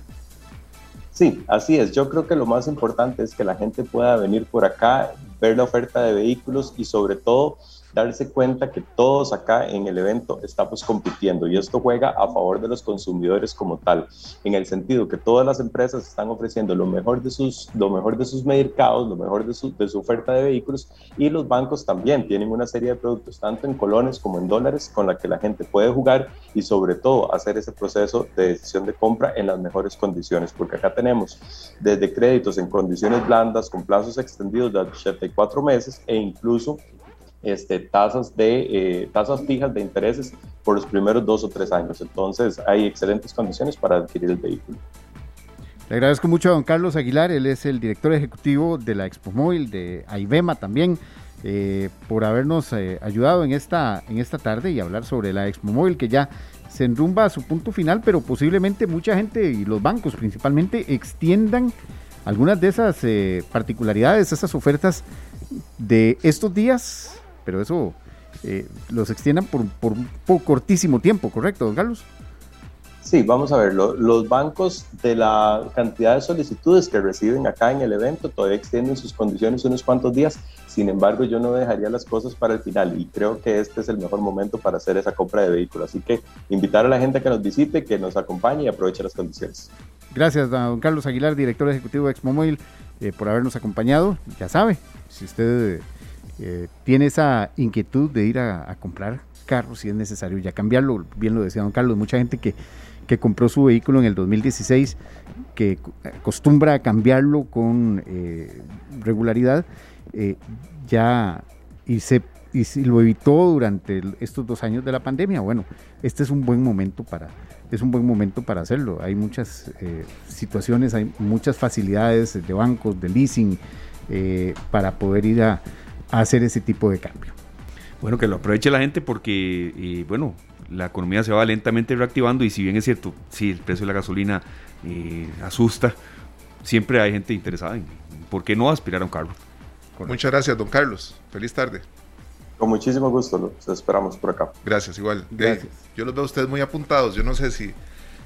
Sí, así es. Yo creo que lo más importante es que la gente pueda venir por acá, ver la oferta de vehículos y sobre todo darse cuenta que todos acá en el evento estamos compitiendo y esto juega a favor de los consumidores como tal, en el sentido que todas las empresas están ofreciendo lo mejor de sus, lo mejor de sus mercados, lo mejor de su, de su oferta de vehículos y los bancos también tienen una serie de productos, tanto en colones como en dólares, con la que la gente puede jugar y sobre todo hacer ese proceso de decisión de compra en las mejores condiciones, porque acá tenemos desde créditos en condiciones blandas con plazos extendidos de 84 meses e incluso este, tasas, de, eh, tasas fijas de intereses por los primeros dos o tres años. Entonces hay excelentes condiciones para adquirir el vehículo. Le agradezco mucho a don Carlos Aguilar, él es el director ejecutivo de la Expo Móvil, de AIBEMA también, eh, por habernos eh, ayudado en esta, en esta tarde y hablar sobre la Expo Móvil que ya se enrumba a su punto final, pero posiblemente mucha gente y los bancos principalmente extiendan algunas de esas particularidades, esas ofertas de estos días pero eso eh, los extiendan por, por un poco cortísimo tiempo, ¿correcto, don Carlos? Sí, vamos a ver, los bancos de la cantidad de solicitudes que reciben acá en el evento todavía extienden sus condiciones unos cuantos días, sin embargo yo no dejaría las cosas para el final y creo que este es el mejor momento para hacer esa compra de vehículos, así que invitar a la gente a que nos visite, que nos acompañe y aproveche las condiciones. Gracias, don Carlos Aguilar, director ejecutivo de ExmoMobil, eh, por habernos acompañado, ya sabe, si usted... Eh, tiene esa inquietud de ir a, comprar carros si es necesario ya cambiarlo, bien lo decía don Carlos, mucha gente que, que compró su vehículo en el 2016, que acostumbra a cambiarlo con eh, regularidad, eh, ya y, se, y lo evitó durante estos dos años de la pandemia, bueno, este es un buen momento para, es un buen momento para hacerlo. Hay muchas situaciones, hay muchas facilidades de bancos, de leasing, para poder ir a, hacer ese tipo de cambio. Bueno, que lo aproveche la gente porque, eh, bueno, la economía se va lentamente reactivando y si bien es cierto, si el precio de la gasolina eh, asusta, siempre hay gente interesada en por qué no aspirar a un carro. Muchas gracias, don Carlos. Feliz tarde. Con muchísimo gusto, los esperamos por acá. Gracias, igual. Gracias. yo los veo a ustedes muy apuntados. Yo no sé si,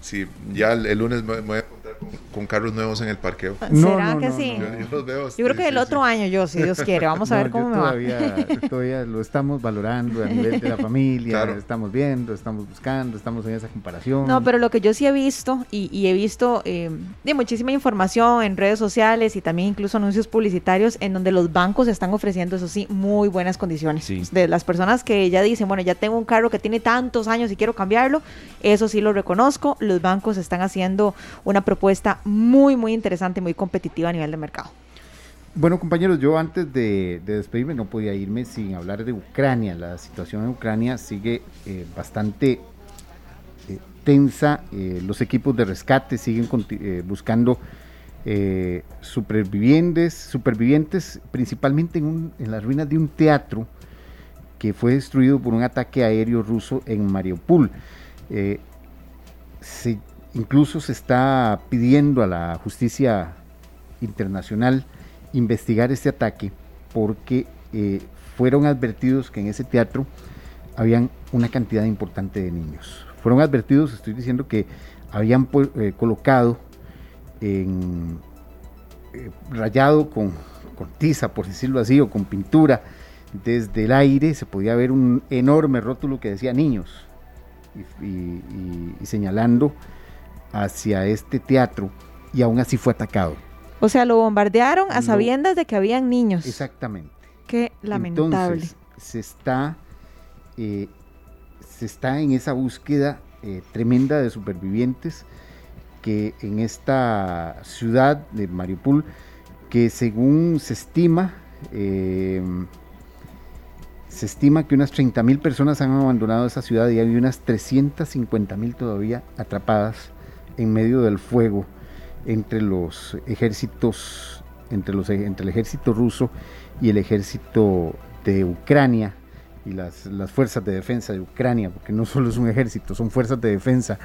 si ya el, lunes me voy a con carros nuevos en el parqueo. ¿Será que sí? Yo, creo que el otro año yo, si Dios quiere. Vamos a ver cómo me todavía, va. todavía lo estamos valorando a nivel de la familia, estamos viendo, estamos buscando, estamos en esa comparación. No, pero lo que yo sí he visto, y, he visto eh, de muchísima información en redes sociales y también incluso anuncios publicitarios en donde los bancos están ofreciendo, eso sí, muy buenas condiciones. De las personas que ya dicen, bueno, ya tengo un carro que tiene tantos años y quiero cambiarlo, eso sí lo reconozco. Los bancos están haciendo una propuesta está muy, muy interesante, muy competitiva a nivel de mercado. Bueno, compañeros, yo antes de, despedirme no podía irme sin hablar de Ucrania. La situación en Ucrania sigue eh, bastante eh, tensa, los equipos de rescate siguen buscando supervivientes, supervivientes principalmente en, las ruinas de un teatro que fue destruido por un ataque aéreo ruso en Mariupol. Incluso se está pidiendo a la justicia internacional investigar este ataque porque eh, fueron advertidos que en ese teatro habían una cantidad importante de niños. Fueron advertidos, estoy diciendo que habían eh, colocado en, eh, rayado con, tiza, por decirlo así, o con pintura, desde el aire se podía ver un enorme rótulo que decía niños y señalando hacia este teatro y aún así fue atacado. O sea, lo bombardearon a sabiendas de que habían niños. Exactamente. Qué lamentable. se está, eh, se está en esa búsqueda eh, tremenda de supervivientes que en esta ciudad de Mariupol, que según se estima, em, se estima que unas 30.000 personas han abandonado esa ciudad y hay unas 350.000 todavía atrapadas en medio del fuego entre los ejércitos, entre, los, entre el ejército ruso y el ejército de Ucrania y las, fuerzas de defensa de Ucrania, porque no solo es un ejército, son fuerzas de defensa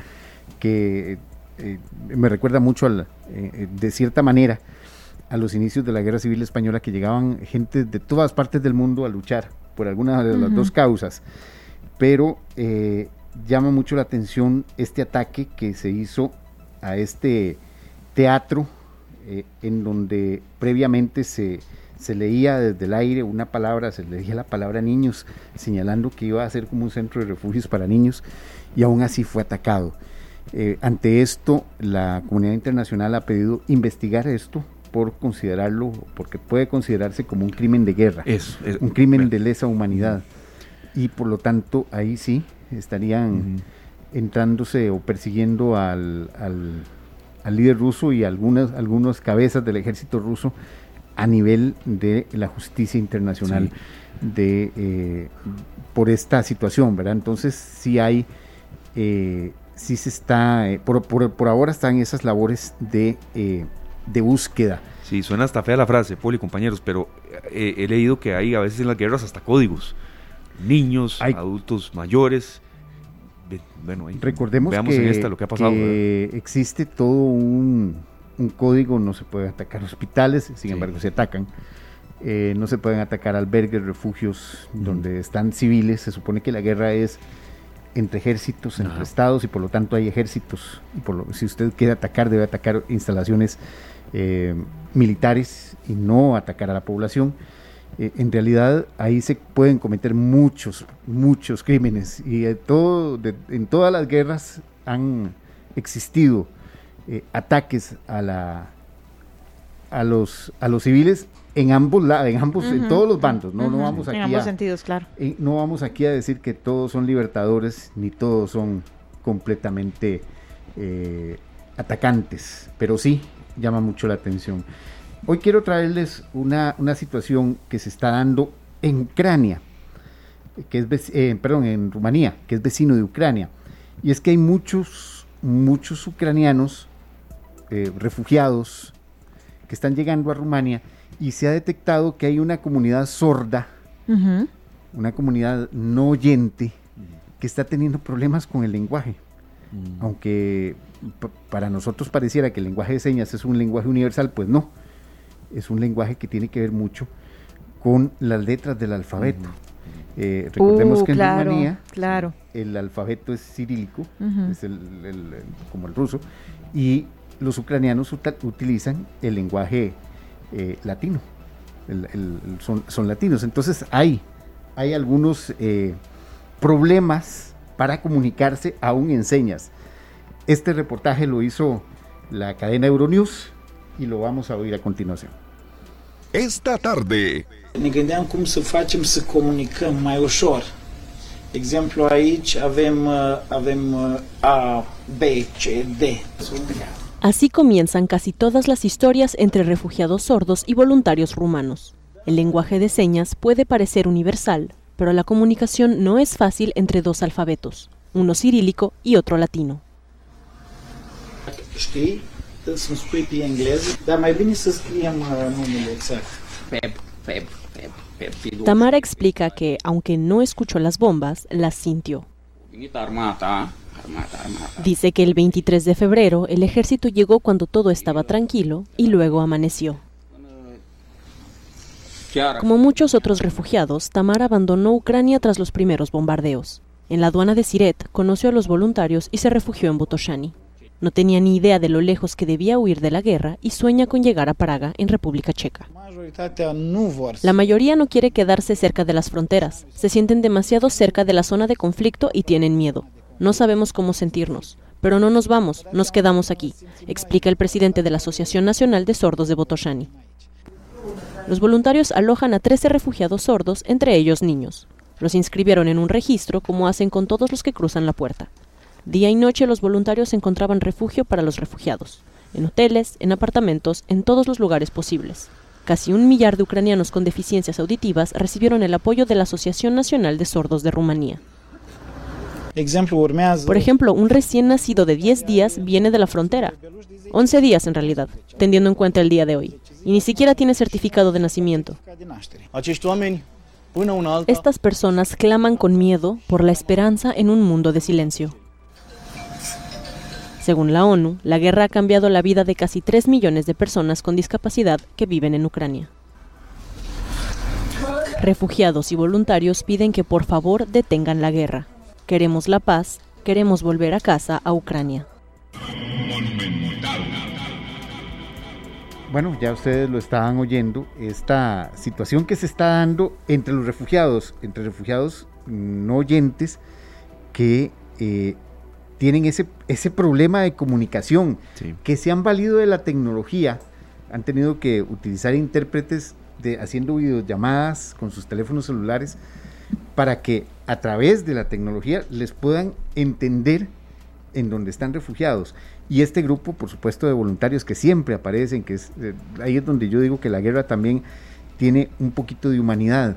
que eh, me recuerda mucho eh, eh, de cierta manera a los inicios de la Guerra Civil Española que llegaban gente de todas partes del mundo a luchar por alguna de las dos causas. Pero llama mucho la atención este ataque que se hizo a este teatro eh, en donde previamente se, leía desde el aire una palabra, se leía la palabra niños, señalando que iba a ser como un centro de refugios para niños, y aún así fue atacado. Eh, ante esto, la comunidad internacional ha pedido investigar esto por considerarlo, porque puede considerarse como un crimen de guerra, un crimen de lesa humanidad. Y por lo tanto, ahí sí estarían entrándose o persiguiendo al al líder ruso y algunas, algunas cabezas del ejército ruso a nivel de la justicia internacional de, eh, por esta situación, ¿verdad? Entonces sí hay, eh, sí se está, eh, por, por, ahora están esas labores de, de búsqueda. Sí, suena hasta fea la frase, Poli, compañeros, pero he leído que hay a veces en las guerras hasta códigos. Niños, adultos mayores, bueno, recordemos que, lo que ha pasado. existe todo un, código, no se puede atacar hospitales, sin embargo se atacan. Eh, no se pueden atacar albergues, refugios donde están civiles. Se supone que la guerra es entre ejércitos, entre estados y por lo tanto hay ejércitos. Y por lo, si usted quiere atacar, debe atacar instalaciones eh, militares y no atacar a la población. Eh, en realidad ahí se pueden cometer muchos, muchos crímenes y todo, en todas las guerras han existido eh, ataques a la a los a los civiles en ambos en ambos en todos los bandos no no vamos aquí en ambos sentidos claro. no vamos aquí a decir que todos son libertadores ni todos son completamente eh, atacantes pero sí llama mucho la atención Hoy quiero traerles una, situación que se está dando en Ucrania, que es, eh, perdón, en Rumanía, que es vecino de Ucrania. Y es que hay muchos, muchos ucranianos eh, refugiados que están llegando a Rumania y se ha detectado que hay una comunidad sorda, una comunidad no oyente, que está teniendo problemas con el lenguaje. Mm. Aunque para nosotros pareciera que el lenguaje de señas es un lenguaje universal, pues no es un lenguaje que tiene que ver mucho con las letras del alfabeto. Eh, recordemos uh, que en Rumanía claro. el alfabeto es cirílico, es el, como el ruso, y los ucranianos utilizan el lenguaje eh, latino, son, latinos. Entonces hay, hay algunos eh, problemas para comunicarse aún en señas. Este reportaje lo hizo la cadena Euronews y lo vamos a oír a continuación. Esta tarde. Ne gândeam cum să facem să comunicăm mai ușor. Exemplu aici avem, avem A, B, C, D. Así comienzan casi todas las historias entre refugiados sordos y voluntarios rumanos. El lenguaje de señas puede parecer universal, pero la comunicación no es fácil entre dos alfabetos, uno cirílico y otro latino. Dar mai bine să scriem uh, numele exact. Pep, Pep, Pep, Tamara explica que, aunque no escuchó las bombas, las sintió. Dice que el 23 de febrero el ejército llegó cuando todo estaba tranquilo y luego amaneció. Como muchos otros refugiados, Tamara abandonó Ucrania tras los primeros bombardeos. En la aduana de Siret conoció a los voluntarios y se refugió en Botoshani. No tenía ni idea de lo lejos que debía huir de la guerra y sueña con llegar a Praga, en República Checa. La mayoría no quiere quedarse cerca de las fronteras, se sienten demasiado cerca de la zona de conflicto y tienen miedo. No sabemos cómo sentirnos, pero no nos vamos, nos quedamos aquí, explica el presidente de la Asociación Nacional de Sordos de Botoshani. Los voluntarios alojan a 13 refugiados sordos, entre ellos niños. Los inscribieron en un registro como hacen con todos los que cruzan la puerta. Día y noche los voluntarios encontraban refugio para los refugiados, en hoteles, en apartamentos, en todos los lugares posibles. Casi un millar de ucranianos con deficiencias auditivas recibieron el apoyo de la Asociación Nacional de Sordos de Rumanía. Por ejemplo, un recién nacido de 10 días viene de la frontera. 11 días en realidad, teniendo en cuenta el día de hoy. Y ni siquiera tiene certificado de nacimiento. Estas personas claman con miedo por la esperanza en un mundo de silencio. Según la ONU, la guerra ha cambiado la vida de casi 3 millones de personas con discapacidad que viven en Ucrania. Refugiados y voluntarios piden que por favor detengan la guerra. Queremos la paz, queremos volver a casa a Ucrania. Bueno, ya ustedes lo estaban oyendo, esta situación que se está dando entre los refugiados, entre refugiados no oyentes que eh, tienen ese, ese problema de comunicación, que se han valido de la tecnología, han tenido que utilizar intérpretes de, haciendo videollamadas con sus teléfonos celulares para que a través de la tecnología les puedan entender en donde están refugiados. Y este grupo, por supuesto, de voluntarios que siempre aparecen, que es, eh, ahí es donde yo digo que la guerra también tiene un poquito de humanidad,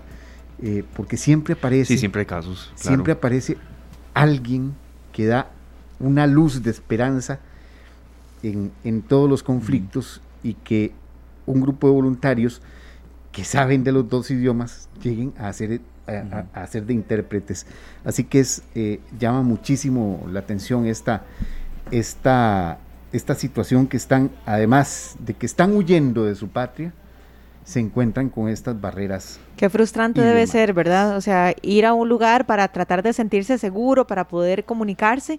eh, porque siempre aparece... Sí, siempre hay casos. Siempre aparece alguien que da una luz de esperanza en, en todos los conflictos y que un grupo de voluntarios que saben de los dos idiomas lleguen a hacer a, hacer de intérpretes. Así que es, eh, llama muchísimo la atención esta, esta, esta situación que están, además de que están huyendo de su patria, se encuentran con estas barreras. Qué frustrante debe ser, ¿verdad? O sea, ir a un lugar para tratar de sentirse seguro, para poder comunicarse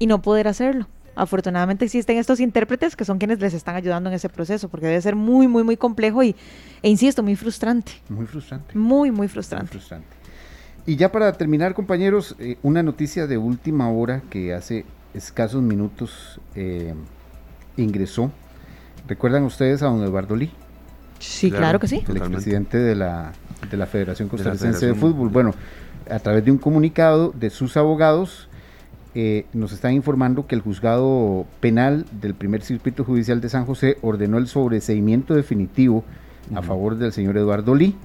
y no poder hacerlo. Afortunadamente existen estos intérpretes que son quienes les están ayudando en ese proceso, porque debe ser muy, muy, muy complejo y, e insisto, muy frustrante. Muy frustrante. Muy, muy frustrante. frustrante. Y ya para terminar, compañeros, eh, una noticia de última hora que hace escasos minutos eh, ingresó. ¿Recuerdan ustedes a don Eduardo Lee? Sí, claro, que sí. El expresidente de la, de la Federación Costarricense de, de Fútbol. Bueno, a través de un comunicado de sus abogados, eh, nos están informando que el juzgado penal del primer circuito judicial de San José ordenó el sobreseimiento definitivo a favor del señor Eduardo Lee.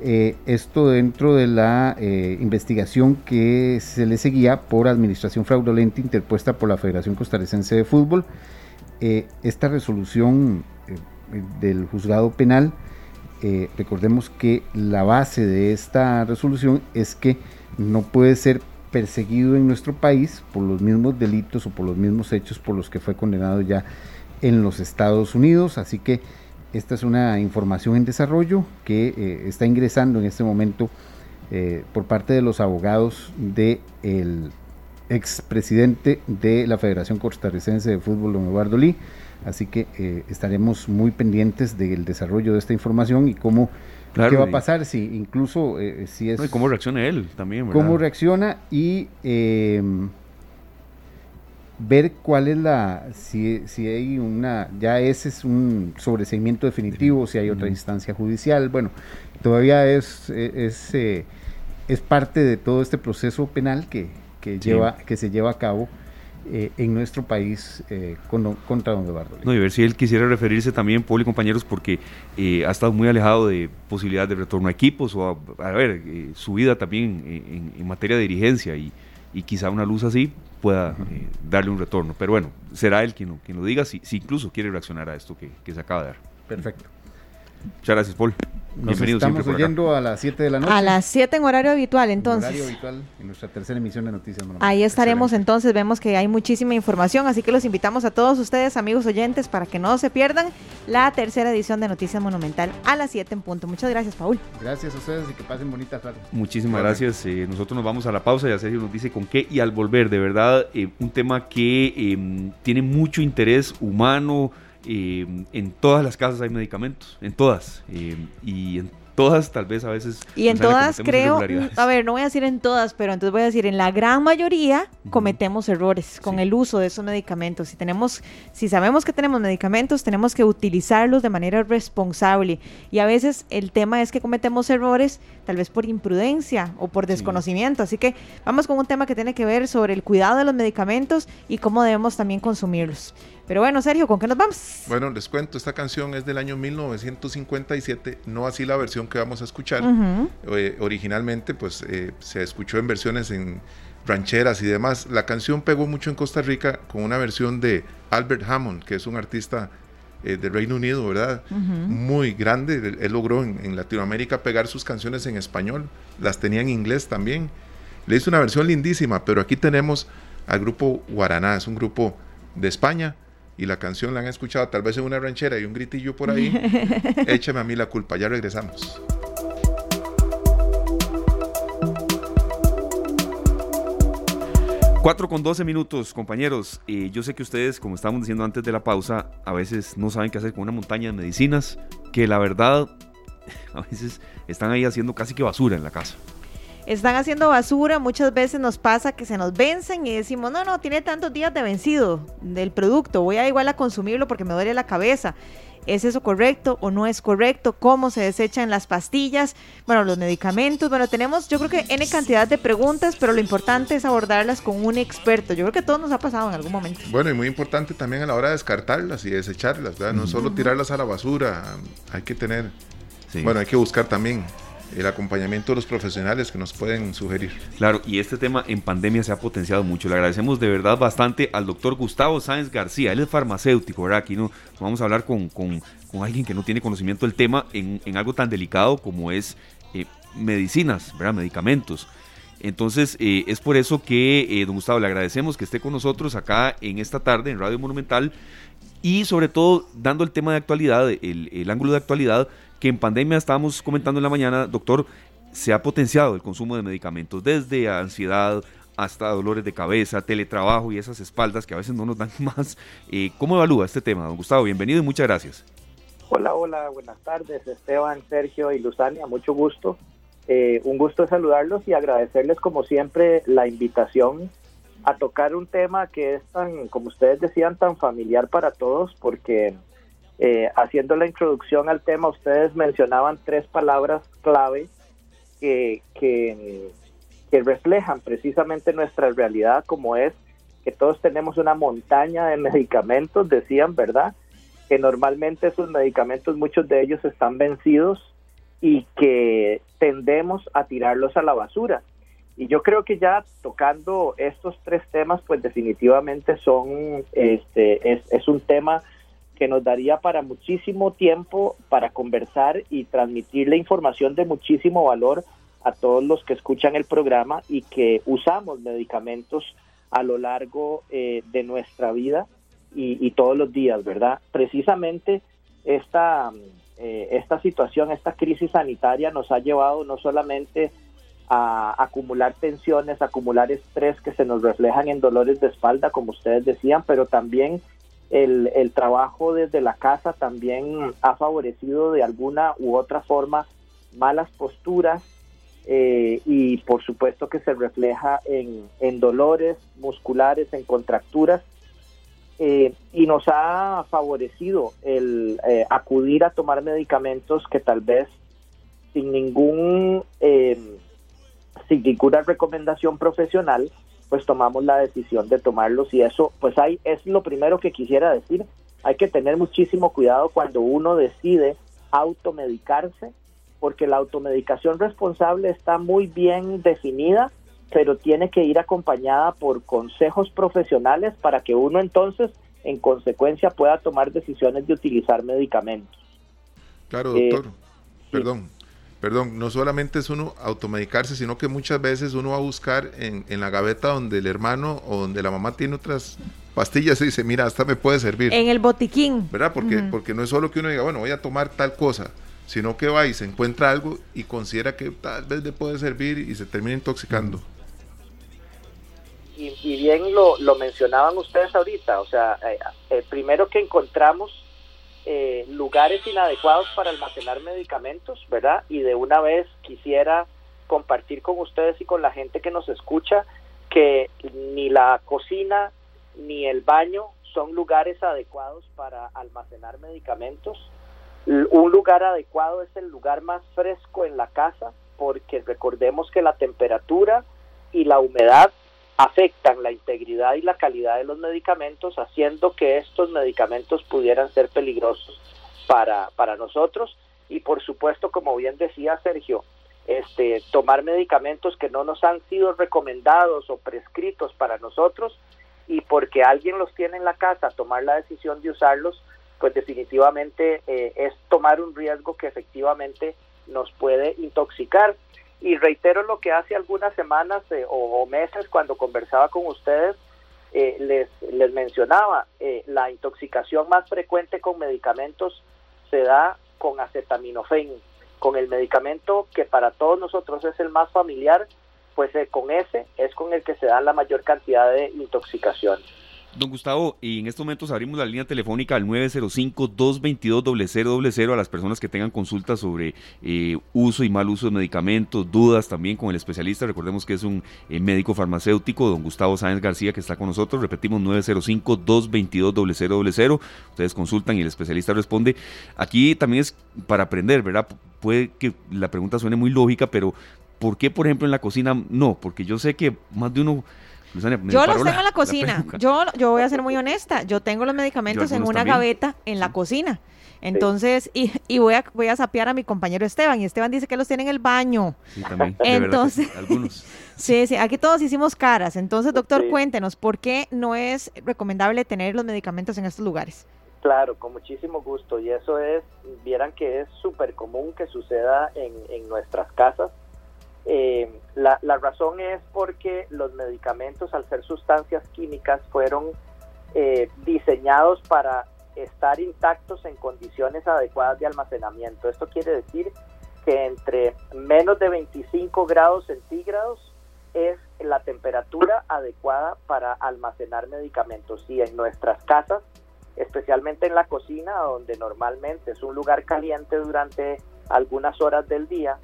Eh, esto dentro de la eh, investigación que se le seguía por administración fraudulenta interpuesta por la Federación Costarricense de Fútbol. esta resolución del juzgado penal, recordemos que la base de esta resolución es que no puede ser perseguido en nuestro país por los mismos delitos o por los mismos hechos por los que fue condenado ya en los Estados Unidos. Así que esta es una información en desarrollo que eh, está ingresando en este momento eh, por parte de los abogados del el expresidente de la Federación Costarricense de Fútbol, don Eduardo Lee. Así que eh, estaremos muy pendientes del desarrollo de esta información y cómo ¿Qué va a pasar si incluso eh, si es... ¿Cómo reacciona él también? ¿Cómo reacciona? Y em, ver cuál es la... Si, si hay una... Ya ese es un sobreseimiento definitivo, si hay otra instancia judicial. Bueno, todavía es, es, eh, es, parte de todo este proceso penal que, que, lleva, que se lleva a cabo eh, en nuestro país eh, contra don Eduardo. No, y ver si él quisiera referirse también, Paul y compañeros, porque eh, ha estado muy alejado de posibilidades de retorno a equipos o a, ver, su vida también en, materia de dirigencia y, quizá una luz así pueda eh, darle un retorno. Pero bueno, será él quien, quien lo diga, si, si incluso quiere reaccionar a esto que, que se acaba de dar. Perfecto. Muchas gracias, Paul. Nos estamos oyendo a las 7 de la noche. A las 7 en horario habitual, entonces. En horario habitual, en nuestra tercera emisión de Noticias Ahí estaremos entonces, vemos que hay muchísima información, así que los invitamos a todos ustedes, amigos oyentes, para que no se pierdan la tercera edición de Noticias Monumental a las 7 en punto. Muchas gracias, Paul. Gracias a ustedes y que pasen bonita tarde. Muchísimas gracias. Eh, nosotros nos vamos a la pausa y a Sergio nos dice con qué y al volver, de verdad, eh, un tema que em, tiene mucho interés humano, eh, en todas las casas hay medicamentos, en todas. y en todas tal vez a veces... Y en todas creo, a ver, no voy a decir en todas, pero entonces voy a decir en la gran mayoría cometemos errores con el uso de esos medicamentos. Si tenemos, si sabemos que tenemos medicamentos, tenemos que utilizarlos de manera responsable. Y a veces el tema es que cometemos errores tal vez por imprudencia o por desconocimiento. Así que vamos con un tema que tiene que ver sobre el cuidado de los medicamentos y cómo debemos también consumirlos. Pero bueno, Sergio, ¿con qué nos vamos? Bueno, les cuento, esta canción es del año 1957, no así la versión que vamos a escuchar. Eh, originalmente, pues eh, se escuchó en versiones en rancheras y demás. La canción pegó mucho en Costa Rica con una versión de Albert Hammond, que es un artista eh, del Reino Unido, ¿verdad? Muy grande. Él, logró en, en, Latinoamérica pegar sus canciones en español, las tenía en inglés también. Le hizo una versión lindísima, pero aquí tenemos al grupo Guaraná, es un grupo de España y la canción la han escuchado tal vez en una ranchera y un gritillo por ahí, échame a mí la culpa, ya regresamos. Cuatro con 12 minutos, compañeros. Eh, yo sé que ustedes, como estábamos diciendo antes de la pausa, a veces no saben qué hacer con una montaña de medicinas, que la verdad, a veces están ahí haciendo casi que basura en la casa están haciendo basura, muchas veces nos pasa que se nos vencen y decimos, no, no, tiene tantos días de vencido del producto, voy a igual a consumirlo porque me duele la cabeza. ¿Es eso correcto o no es correcto? ¿Cómo se desechan las pastillas? Bueno, los medicamentos. Bueno, tenemos yo creo que N cantidad de preguntas, pero lo importante es abordarlas con un experto. Yo creo que todo nos ha pasado en algún momento. Bueno, y muy importante también a la hora de descartarlas y desecharlas, ¿verdad? No solo tirarlas a la basura, hay que tener, bueno, hay que buscar también el acompañamiento de los profesionales que nos pueden sugerir. Claro, y este tema en pandemia se ha potenciado mucho. Le agradecemos de verdad bastante al doctor Gustavo Sáenz García. Él es farmacéutico, ¿verdad? Aquí no vamos a hablar con, con, alguien que no tiene conocimiento del tema en, algo tan delicado como es eh, medicinas, ¿verdad? Medicamentos. Entonces, eh, es por eso que, eh, don Gustavo, le agradecemos que esté con nosotros acá en esta tarde en Radio Monumental y sobre todo dando el tema de actualidad, el, el ángulo de actualidad que en pandemia estábamos comentando en la mañana, doctor, se ha potenciado el consumo de medicamentos, desde ansiedad hasta dolores de cabeza, teletrabajo y esas espaldas que a veces no nos dan más. Eh, ¿Cómo evalúa este tema, don Gustavo? Bienvenido y muchas gracias. Hola, hola, buenas tardes, Esteban, Sergio y Luzania, mucho gusto. Eh, un gusto saludarlos y agradecerles como siempre la invitación a tocar un tema que es tan, como ustedes decían, tan familiar para todos, porque eh, haciendo la introducción al tema, ustedes mencionaban tres palabras clave que, que, reflejan precisamente nuestra realidad, como es que todos tenemos una montaña de medicamentos, decían, ¿verdad? Que normalmente esos medicamentos, muchos de ellos están vencidos y que tendemos a tirarlos a la basura. Y yo creo que ya tocando estos tres temas, pues definitivamente son, este, es, un tema que nos daría para muchísimo tiempo para conversar y transmitirle información de muchísimo valor a todos los que escuchan el programa y que usamos medicamentos a lo largo eh, de nuestra vida y, todos los días, ¿verdad? Precisamente esta, eh, esta situación, esta crisis sanitaria nos ha llevado no solamente a acumular tensiones, acumular estrés que se nos reflejan en dolores de espalda, como ustedes decían, pero también el, trabajo desde la casa también ha favorecido de alguna u otra forma malas posturas eh, y por supuesto que se refleja en, dolores musculares, en contracturas eh, y nos ha favorecido el eh, acudir a tomar medicamentos que tal vez sin ningún sin ninguna recomendación profesional pues tomamos la decisión de tomarlos y eso, pues hay, es lo primero que quisiera decir, hay que tener muchísimo cuidado cuando uno decide automedicarse, porque la automedicación responsable está muy bien definida pero tiene que ir acompañada por consejos profesionales para que uno entonces, en consecuencia, pueda tomar decisiones de utilizar medicamentos. Claro, Eh, doctor. Perdón, perdón, no solamente es uno automedicarse, sino que muchas veces uno va a buscar en, en la gaveta donde el hermano o donde la mamá tiene otras pastillas y dice, mira, esta me puede servir. En el botiquín. ¿Verdad? Porque, porque no es solo que uno diga, bueno, voy a tomar tal cosa, sino que va y se encuentra algo y considera que tal vez le puede servir y se termina intoxicando. y, y bien lo, lo mencionaban ustedes ahorita, o sea, eh, eh, primero que encontramos eh, lugares inadecuados para almacenar medicamentos, ¿verdad? Y de una vez quisiera compartir con ustedes y con la gente que nos escucha que ni la cocina ni el baño son lugares adecuados para almacenar medicamentos. Un lugar adecuado es el lugar más fresco en la casa porque recordemos que la temperatura y la humedad afectan la integridad y la calidad de los medicamentos, haciendo que estos medicamentos pudieran ser peligrosos para, para nosotros. Y por supuesto, como bien decía Sergio, este, tomar medicamentos que no nos han sido recomendados o prescritos para nosotros y porque alguien los tiene en la casa, tomar la decisión de usarlos, pues definitivamente eh, es tomar un riesgo que efectivamente nos puede intoxicar. Y reitero lo que hace algunas semanas eh, o, meses cuando conversaba con ustedes, eh, les, les mencionaba, eh, la intoxicación más frecuente con medicamentos se da con acetaminofén, con el medicamento que para todos nosotros es el más familiar, pues eh, con ese es con el que se da la mayor cantidad de intoxicación. Don Gustavo, y en estos momentos abrimos la línea telefónica al 905-222-0000 a las personas que tengan consultas sobre eh, uso y mal uso de medicamentos, dudas también con el especialista. Recordemos que es un eh, médico farmacéutico, don Gustavo Sáenz García, que está con nosotros. Repetimos, 905-222-0000. Ustedes consultan y el especialista responde. Aquí también es para aprender, ¿verdad? Puede que la pregunta suene muy lógica, pero ¿por qué, por ejemplo, en la cocina no? Porque yo sé que más de uno... Luzania, me Yo los la- tengo en la cocina. yo, yo voy a ser muy honesta. Yo tengo los medicamentos en una también. gaveta en la cocina. Entonces, y, y voy a voy a sapear a mi compañero Esteban. Y Esteban dice que los tiene en el baño. Sí, también. verdad Entonces, sí, algunos. sí, sí, aquí todos hicimos caras. Entonces, doctor, Sí. cuéntenos, ¿por qué no es recomendable tener los medicamentos en estos lugares? Claro, con muchísimo gusto. Y eso es, vieran que es súper común que suceda en, en nuestras casas. Eh, la, razón es porque los medicamentos, al ser sustancias químicas, fueron eh, diseñados para estar intactos en condiciones adecuadas de almacenamiento. Esto quiere decir que entre menos de 25 grados centígrados es la temperatura adecuada para almacenar medicamentos. Y en nuestras casas especialmente en la cocina, donde normalmente es un lugar caliente durante algunas horas del día,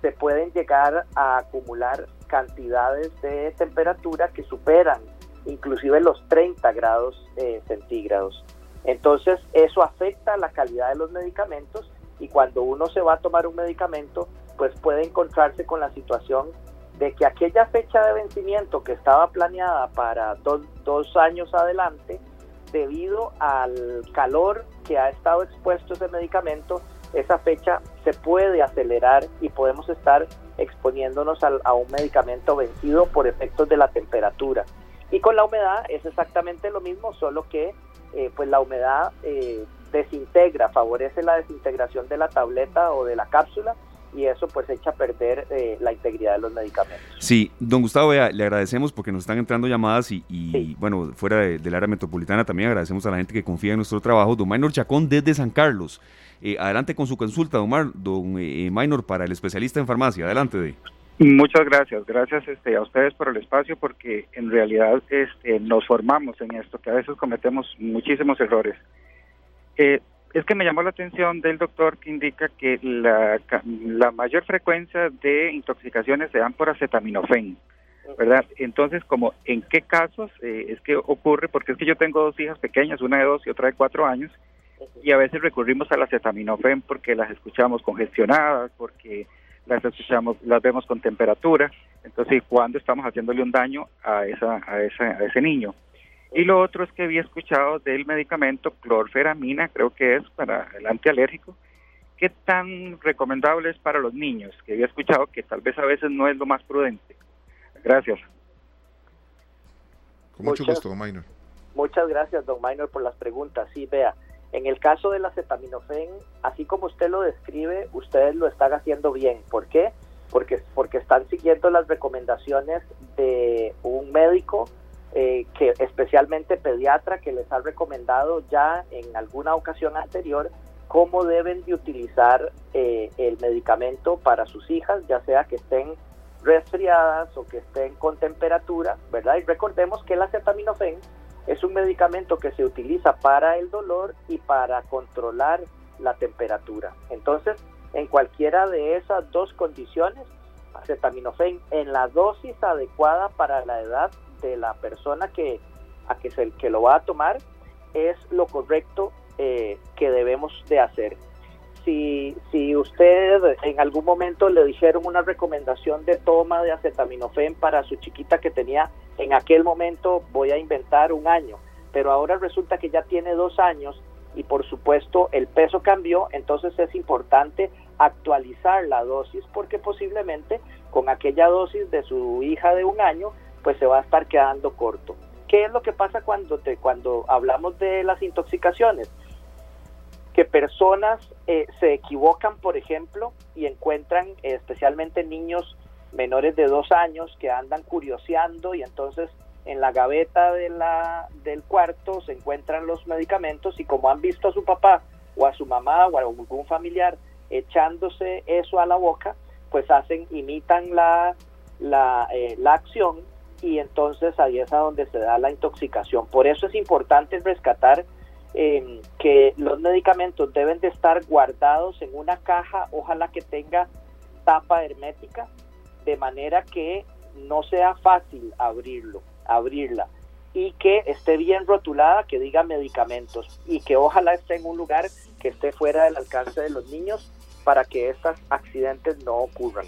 se pueden llegar a acumular cantidades de temperatura que superan inclusive los 30 grados eh, centígrados. Entonces eso afecta la calidad de los medicamentos y cuando uno se va a tomar un medicamento, pues puede encontrarse con la situación de que aquella fecha de vencimiento que estaba planeada para dos, dos años adelante, debido al calor que ha estado expuesto ese medicamento, esa fecha se puede acelerar y podemos estar exponiéndonos al- a, un medicamento vencido por efectos de la temperatura. Y con la humedad es exactamente lo mismo, solo que eh, pues la humedad eh, desintegra, favorece la desintegración de la tableta o de la cápsula y eso pues echa a perder eh, la integridad de los medicamentos. Sí, don Gustavo, vea, le agradecemos porque nos están entrando llamadas y, y, bueno, fuera de- del área metropolitana también agradecemos a la gente que confía en nuestro trabajo. Don Maynor Chacón desde San Carlos. Eh, adelante con su consulta, don, Mar, don eh, Maynor, para el especialista en farmacia. Adelante. De. Muchas gracias, gracias este, a ustedes por el espacio porque en realidad este, nos formamos en esto, que a veces cometemos muchísimos errores. Eh, es que me llamó la atención del doctor que indica que la mayor frecuencia de intoxicaciones se dan por acetaminofén, ¿verdad? Entonces, como en qué casos eh, es que ocurre, porque es que yo tengo dos hijas pequeñas, una de dos y otra de cuatro años, y a veces recurrimos al acetaminofén porque las escuchamos congestionadas, porque las escuchamos, las vemos con temperatura, entonces cuando estamos haciéndole un daño a esa, a esa, a ese niño. Y lo otro es que había escuchado del medicamento clorferamina, creo que es para el antialérgico, qué tan recomendable es para los niños, que había escuchado que tal vez a veces no es lo más prudente. Gracias. Con mucho Muchas- gusto, don Minor. Muchas gracias, don Minor, por las preguntas. Sí, vea, en el caso del acetaminofén, así como usted lo describe, ustedes lo están haciendo bien. ¿Por qué? Porque, porque están siguiendo las recomendaciones de un médico, eh, que especialmente pediatra, que les ha recomendado ya en alguna ocasión anterior cómo deben de utilizar eh, el medicamento para sus hijas, ya sea que estén resfriadas o que estén con temperatura, ¿verdad? Y recordemos que el acetaminofén es un medicamento que se utiliza para el dolor y para controlar la temperatura. Entonces, en cualquiera de esas dos condiciones, acetaminofén en la dosis adecuada para la edad de la persona que a que se que lo va a tomar es lo correcto eh, que debemos de hacer. Si, si usted en algún momento le dijeron una recomendación de toma de acetaminofén para su chiquita que tenía en aquel momento, voy a inventar un año, pero ahora resulta que ya tiene dos años y por supuesto el peso cambió, entonces es importante actualizar la dosis porque posiblemente con aquella dosis de su hija de un año pues se va a estar quedando corto. ¿Qué es lo que pasa cuando te cuando hablamos de las intoxicaciones? Que personas eh, se equivocan, por ejemplo, y encuentran eh, especialmente niños menores de dos años que andan curioseando y entonces en la gaveta de la, del cuarto se encuentran los medicamentos y como han visto a su papá o a su mamá o a algún familiar echándose eso a la boca, pues hacen, imitan la, la, eh, la acción y entonces ahí es a donde se da la intoxicación. Por eso es importante rescatar eh, que los medicamentos deben de estar guardados en una caja, ojalá que tenga tapa hermética, de manera que no sea fácil abrirlo, abrirla y que esté bien rotulada, que diga medicamentos y que ojalá esté en un lugar que esté fuera del alcance de los niños para que estos accidentes no ocurran.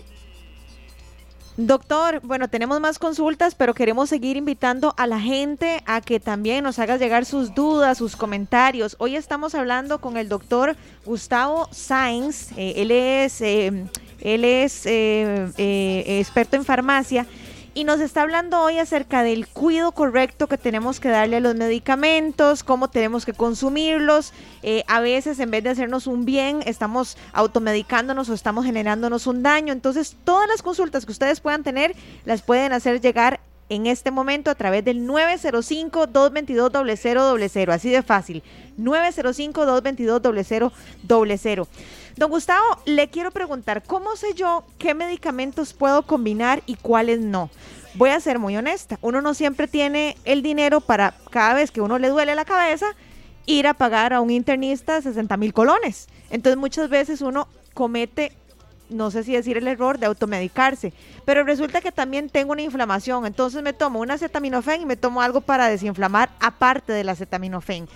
Doctor, bueno, tenemos más consultas, pero queremos seguir invitando a la gente a que también nos haga llegar sus dudas, sus comentarios. Hoy estamos hablando con el doctor Gustavo Sainz. eh, él es, eh, él es eh, eh, experto en farmacia y nos está hablando hoy acerca del cuidado correcto que tenemos que darle a los medicamentos, cómo tenemos que consumirlos. Eh, a veces en vez de hacernos un bien, estamos automedicándonos o estamos generándonos un daño. Entonces, todas las consultas que ustedes puedan tener, las pueden hacer llegar en este momento a través del 905-222-0000. Así de fácil. 905-222-0000. Don Gustavo, le quiero preguntar, ¿cómo sé yo qué medicamentos puedo combinar y cuáles no? Voy a ser muy honesta, uno no siempre tiene el dinero para cada vez que uno le duele la cabeza ir a pagar a un internista 60 mil colones. Entonces muchas veces uno comete, no sé si decir el error de automedicarse, pero resulta que también tengo una inflamación, entonces me tomo un acetaminofén y me tomo algo para desinflamar aparte del acetaminofén.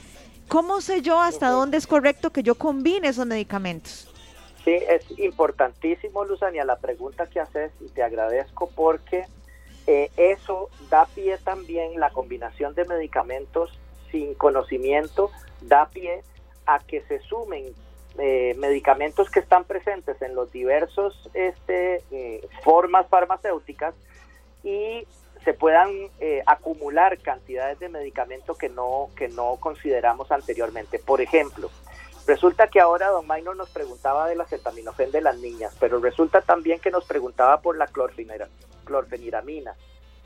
¿Cómo sé yo hasta dónde es correcto que yo combine esos medicamentos? Sí, es importantísimo, Luzania, la pregunta que haces y te agradezco porque eh, eso da pie también, la combinación de medicamentos sin conocimiento, da pie a que se sumen eh, medicamentos que están presentes en los diversos este, eh, formas farmacéuticas y se puedan eh, acumular cantidades de medicamentos que no, que no consideramos anteriormente. Por ejemplo, resulta que ahora don Maynor nos preguntaba del acetaminofén de las niñas, pero resulta también que nos preguntaba por la clorfenira- clorfeniramina.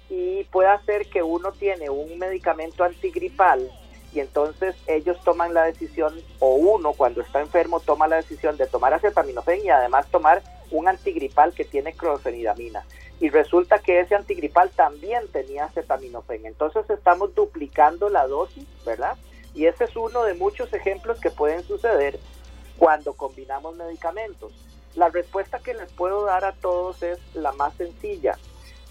Y puede ser que uno tiene un medicamento antigripal y entonces ellos toman la decisión, o uno cuando está enfermo toma la decisión de tomar acetaminofén y además tomar un antigripal que tiene clorfeniramina. Y resulta que ese antigripal también tenía acetaminofén. Entonces estamos duplicando la dosis, ¿verdad? Y ese es uno de muchos ejemplos que pueden suceder cuando combinamos medicamentos. La respuesta que les puedo dar a todos es la más sencilla.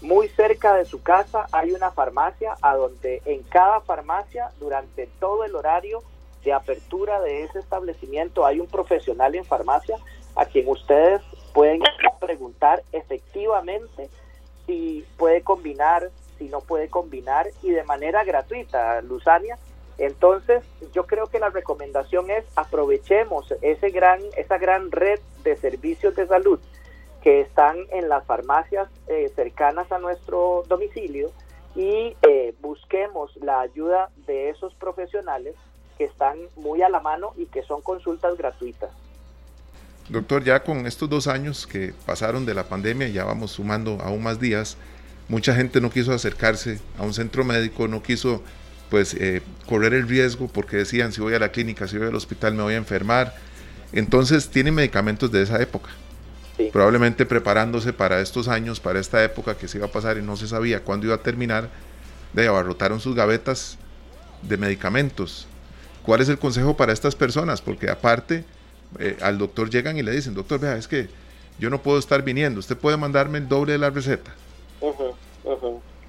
Muy cerca de su casa hay una farmacia a donde en cada farmacia durante todo el horario de apertura de ese establecimiento hay un profesional en farmacia a quien ustedes pueden preguntar efectivamente si puede combinar, si no puede combinar y de manera gratuita, Luzania. Entonces, yo creo que la recomendación es aprovechemos ese gran, esa gran red de servicios de salud que están en las farmacias eh, cercanas a nuestro domicilio y eh, busquemos la ayuda de esos profesionales que están muy a la mano y que son consultas gratuitas. Doctor, ya con estos dos años que pasaron de la pandemia, ya vamos sumando aún más días, mucha gente no quiso acercarse a un centro médico, no quiso pues eh, correr el riesgo porque decían si voy a la clínica, si voy al hospital me voy a enfermar. Entonces tienen medicamentos de esa época. Probablemente preparándose para estos años, para esta época que se iba a pasar y no se sabía cuándo iba a terminar, de abarrotaron sus gavetas de medicamentos. ¿Cuál es el consejo para estas personas? Porque aparte eh, al doctor llegan y le dicen, doctor, vea, es que yo no puedo estar viniendo, usted puede mandarme el doble de la receta.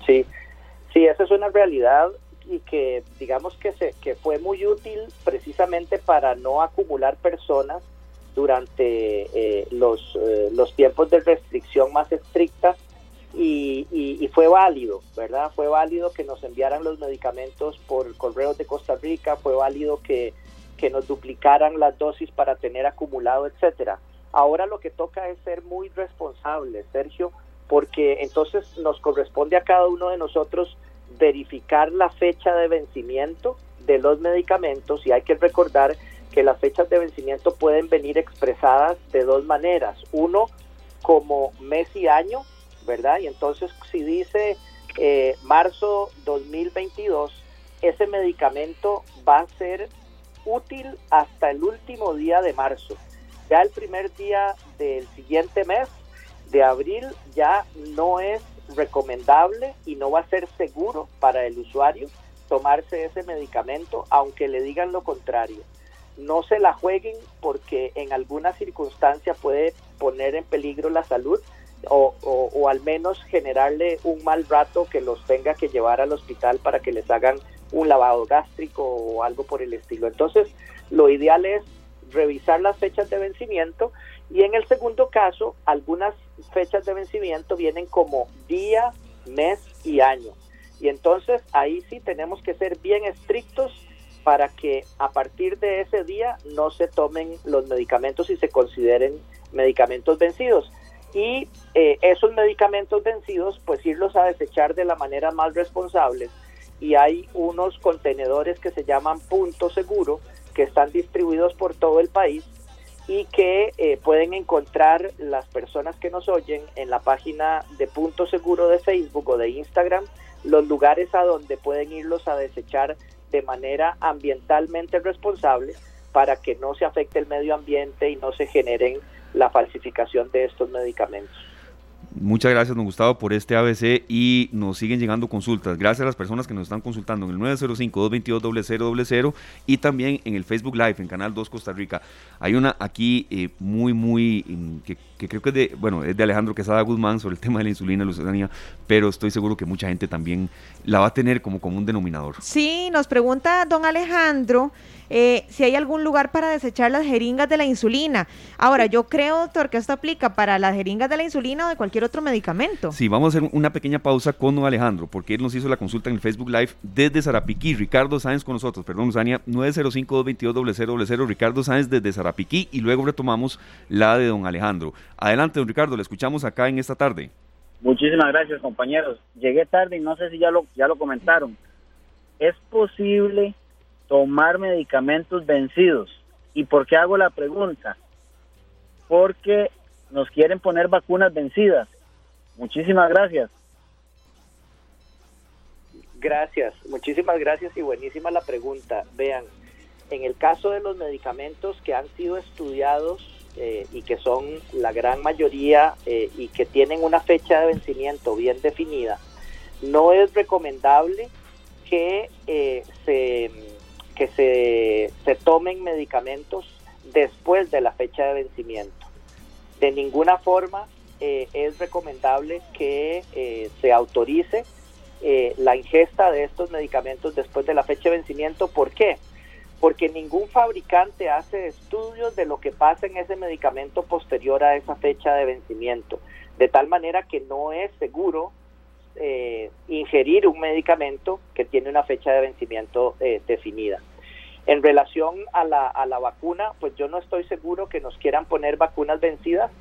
Sí, sí, esa es una realidad y que digamos que, se, que fue muy útil precisamente para no acumular personas durante eh, los, eh, los tiempos de restricción más estrictas y, y, fue válido, ¿verdad? Fue válido que nos enviaran los medicamentos por correos de Costa Rica, fue válido que, que nos duplicaran las dosis para tener acumulado, etcétera. Ahora lo que toca es ser muy responsable, Sergio, porque entonces nos corresponde a cada uno de nosotros verificar la fecha de vencimiento de los medicamentos y hay que recordar que las fechas de vencimiento pueden venir expresadas de dos maneras. Uno, como mes y año, ¿verdad? Y entonces si dice eh, marzo 2022, ese medicamento va a ser útil hasta el último día de marzo. Ya el primer día del siguiente mes, de abril, ya no es recomendable y no va a ser seguro para el usuario tomarse ese medicamento, aunque le digan lo contrario. No se la jueguen porque en alguna circunstancia puede poner en peligro la salud o, o, al menos generarle un mal rato que los tenga que llevar al hospital para que les hagan un lavado gástrico o algo por el estilo. Entonces, lo ideal es revisar las fechas de vencimiento y en el segundo caso, algunas fechas de vencimiento vienen como día, mes y año. Y entonces ahí sí tenemos que ser bien estrictos para que a partir de ese día no se tomen los medicamentos y se consideren medicamentos vencidos. Y eh, esos medicamentos vencidos, pues irlos a desechar de la manera más responsable. Y hay unos contenedores que se llaman punto seguro, que están distribuidos por todo el país y que eh, pueden encontrar las personas que nos oyen en la página de Punto Seguro de Facebook o de Instagram, los lugares a donde pueden irlos a desechar de manera ambientalmente responsable para que no se afecte el medio ambiente y no se generen la falsificación de estos medicamentos. Muchas gracias, don Gustavo, por este ABC y nos siguen llegando consultas. Gracias a las personas que nos están consultando en el 905-222-0000 y también en el Facebook Live, en Canal 2 Costa Rica. Hay una aquí eh, muy, muy, mm, que, creo que es de, bueno, es de Alejandro Quesada Guzmán sobre el tema de la insulina, la pero estoy seguro que mucha gente también la va a tener como común denominador. Sí, nos pregunta don Alejandro eh, si hay algún lugar para desechar las jeringas de la insulina. Ahora, yo creo, doctor, que esto aplica para las jeringas de la insulina o de cualquier otro medicamento. Sí, vamos a hacer una pequeña pausa con don Alejandro, porque él nos hizo la consulta en el Facebook Live desde Zarapiquí. Ricardo Sáenz con nosotros, perdón, Usania, 905-222-0000, Ricardo Sáenz desde Zarapiquí, y luego retomamos la de don Alejandro. Adelante, don Ricardo, le escuchamos acá en esta tarde. Muchísimas gracias, compañeros. Llegué tarde y no sé si ya lo, ya lo comentaron. ¿Es posible tomar medicamentos vencidos. ¿Y por qué hago la pregunta? Porque nos quieren poner vacunas vencidas. Muchísimas gracias. Gracias, muchísimas gracias y buenísima la pregunta. Vean, en el caso de los medicamentos que han sido estudiados eh, y que son la gran mayoría eh, y que tienen una fecha de vencimiento bien definida, no es recomendable que eh, se que se, se tomen medicamentos después de la fecha de vencimiento. De ninguna forma eh, es recomendable que eh, se autorice eh, la ingesta de estos medicamentos después de la fecha de vencimiento. ¿Por qué? Porque ningún fabricante hace estudios de lo que pasa en ese medicamento posterior a esa fecha de vencimiento. De tal manera que no es seguro eh, ingerir un medicamento que tiene una fecha de vencimiento eh, definida. En relación a la, a la vacuna, pues yo no estoy seguro que nos quieran poner vacunas vencidas,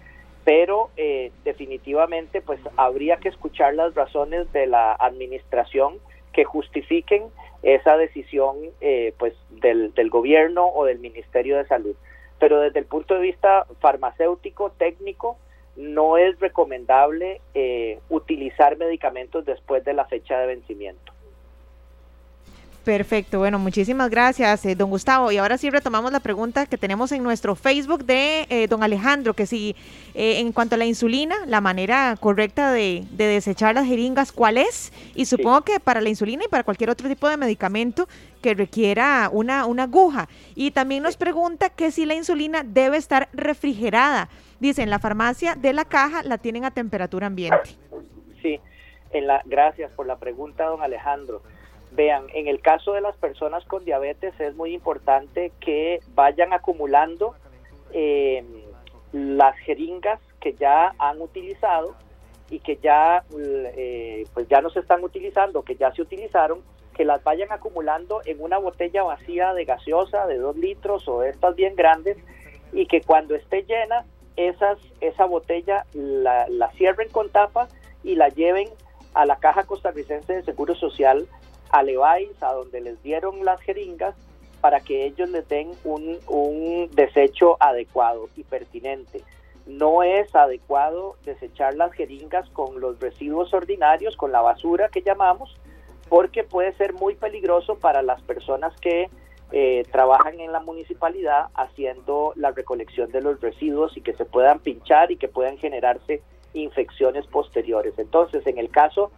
pero eh, definitivamente pues habría que escuchar las razones de la administración que justifiquen esa decisión eh, pues del, gobierno o del Ministerio de Salud. Pero desde el punto de vista farmacéutico, técnico, no es recomendable eh, utilizar medicamentos después de la fecha de vencimiento. Perfecto, bueno, muchísimas gracias, eh, don Gustavo. Y ahora sí retomamos la pregunta que tenemos en nuestro Facebook de eh, don Alejandro, que si en cuanto a la insulina, la manera correcta de, desechar las jeringas, ¿cuál es? Y supongo que para la insulina y para cualquier otro tipo de medicamento que requiera una, una aguja. Y también nos pregunta que si la insulina debe estar refrigerada. Dice, en la farmacia de la caja la tienen a temperatura ambiente. Sí, en la, gracias por la pregunta, don Alejandro. Vean, en el caso de las personas con diabetes es muy importante que vayan acumulando eh, las jeringas que ya han utilizado y que ya eh, pues ya no se están utilizando, que ya se utilizaron, que las vayan acumulando en una botella vacía de gaseosa de dos litros o estas bien grandes y que cuando esté llena esas, esa botella la, la cierren con tapa y la lleven a la Caja Costarricense de Seguro Social a Levi's, a donde les dieron las jeringas, para que ellos les den un, un desecho adecuado y pertinente. No es adecuado desechar las jeringas con los residuos ordinarios, con la basura que llamamos, porque puede ser muy peligroso para las personas que eh, trabajan en la municipalidad haciendo la recolección de los residuos y que se puedan pinchar y que puedan generarse infecciones posteriores. Entonces, en el caso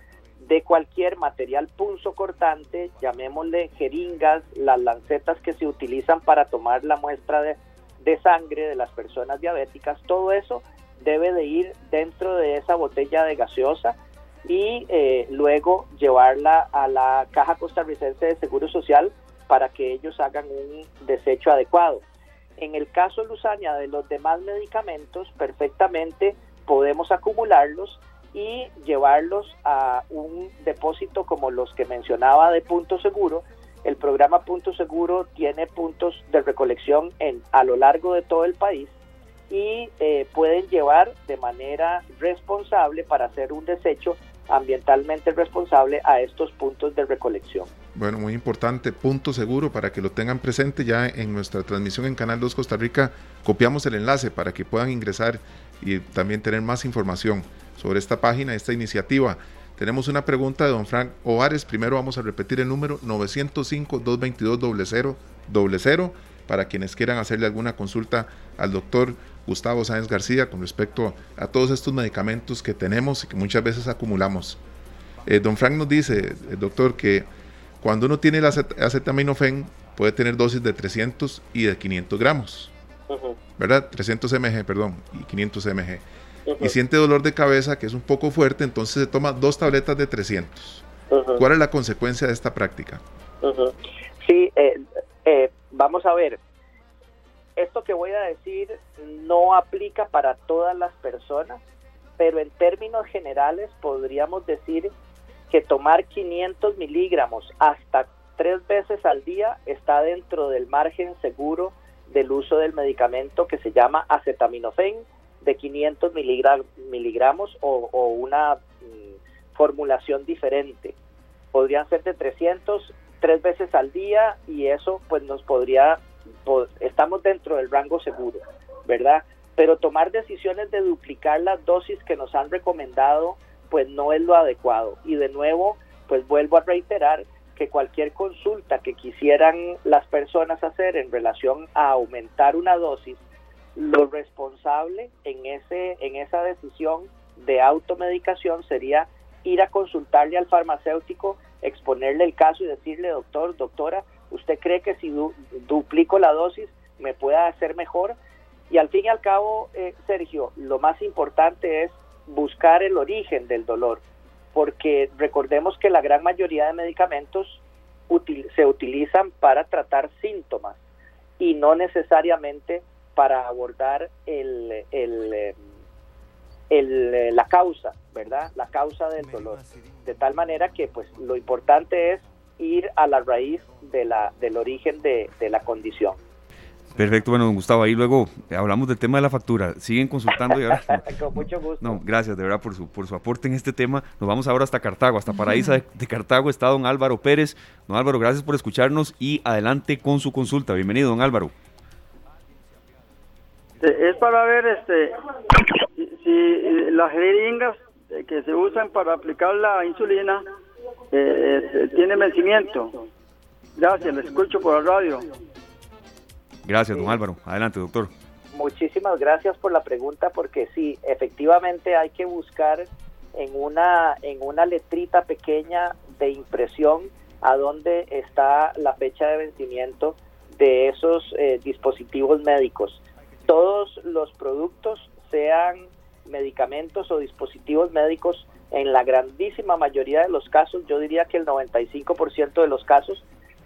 de cualquier material pulso cortante, llamémosle jeringas, las lancetas que se utilizan para tomar la muestra de, sangre de las personas diabéticas, todo eso debe de ir dentro de esa botella de gaseosa y eh, luego llevarla a la Caja Costarricense de Seguro Social para que ellos hagan un desecho adecuado. En el caso, Luzania, de los demás medicamentos, perfectamente podemos acumularlos y llevarlos a un depósito como los que mencionaba de Punto Seguro. El programa Punto Seguro tiene puntos de recolección en, a lo largo de todo el país y eh, pueden llevar de manera responsable para hacer un desecho ambientalmente responsable a estos puntos de recolección. Bueno, muy importante, punto seguro para que lo tengan presente ya en nuestra transmisión en Canal 2 Costa Rica. Copiamos el enlace para que puedan ingresar y también tener más información sobre esta página, esta iniciativa. Tenemos una pregunta de don Frank Ovares. Primero vamos a repetir el número 905-222-0000 para quienes quieran hacerle alguna consulta al doctor Gustavo Sáenz García con respecto a todos estos medicamentos que tenemos y que muchas veces acumulamos. Eh, don Frank nos dice, el doctor, que cuando uno tiene el acetaminofén puede tener dosis de 300 y de 500 gramos, ¿verdad? 300 mg, perdón, y 500 mg. Y siente dolor de cabeza que es un poco fuerte, entonces se toma dos tabletas de 300. ¿Cuál es la consecuencia de esta práctica? Sí, eh, eh, vamos a ver, esto que voy a decir no aplica para todas las personas, pero en términos generales podríamos decir que tomar 500 miligramos hasta tres veces al día está dentro del margen seguro del uso del medicamento que se llama acetaminofén de 500 miligramos o, una mm, formulación diferente. Podrían ser de 300 tres veces al día y eso pues nos podría, estamos dentro del rango seguro, ¿verdad? Pero tomar decisiones de duplicar las dosis que nos han recomendado pues no es lo adecuado. Y de nuevo, pues vuelvo a reiterar que cualquier consulta que quisieran las personas hacer en relación a aumentar una dosis, lo responsable en ese en esa decisión de automedicación sería ir a consultarle al farmacéutico, exponerle el caso y decirle, doctor, doctora, ¿usted cree que si duplico la dosis me pueda hacer mejor? Y al fin y al cabo, eh, Sergio, lo más importante es buscar el origen del dolor, porque recordemos que la gran mayoría de medicamentos se utilizan para tratar síntomas y no necesariamente para abordar el, el, el, la causa, ¿verdad? La causa del dolor. De tal manera que pues lo importante es ir a la raíz de la, del origen de, de la condición. Perfecto, bueno, don Gustavo, ahí luego hablamos del tema de la factura. Siguen consultando y ahora... Con mucho gusto. No, gracias de verdad por su, por su aporte en este tema. Nos vamos ahora hasta Cartago, hasta Paraíso de, de Cartago está don Álvaro Pérez. Don Álvaro, gracias por escucharnos y adelante con su consulta. Bienvenido, don Álvaro. Es para ver este si, si las jeringas que se usan para aplicar la insulina eh, eh, tiene vencimiento. Gracias, le escucho por la radio. Gracias, don Álvaro. Adelante, doctor. Muchísimas gracias por la pregunta porque sí, efectivamente hay que buscar en una en una letrita pequeña de impresión a dónde está la fecha de vencimiento de esos eh, dispositivos médicos. Todos los productos, sean medicamentos o dispositivos médicos, en la grandísima mayoría de los casos, yo diría que el 95% de los casos,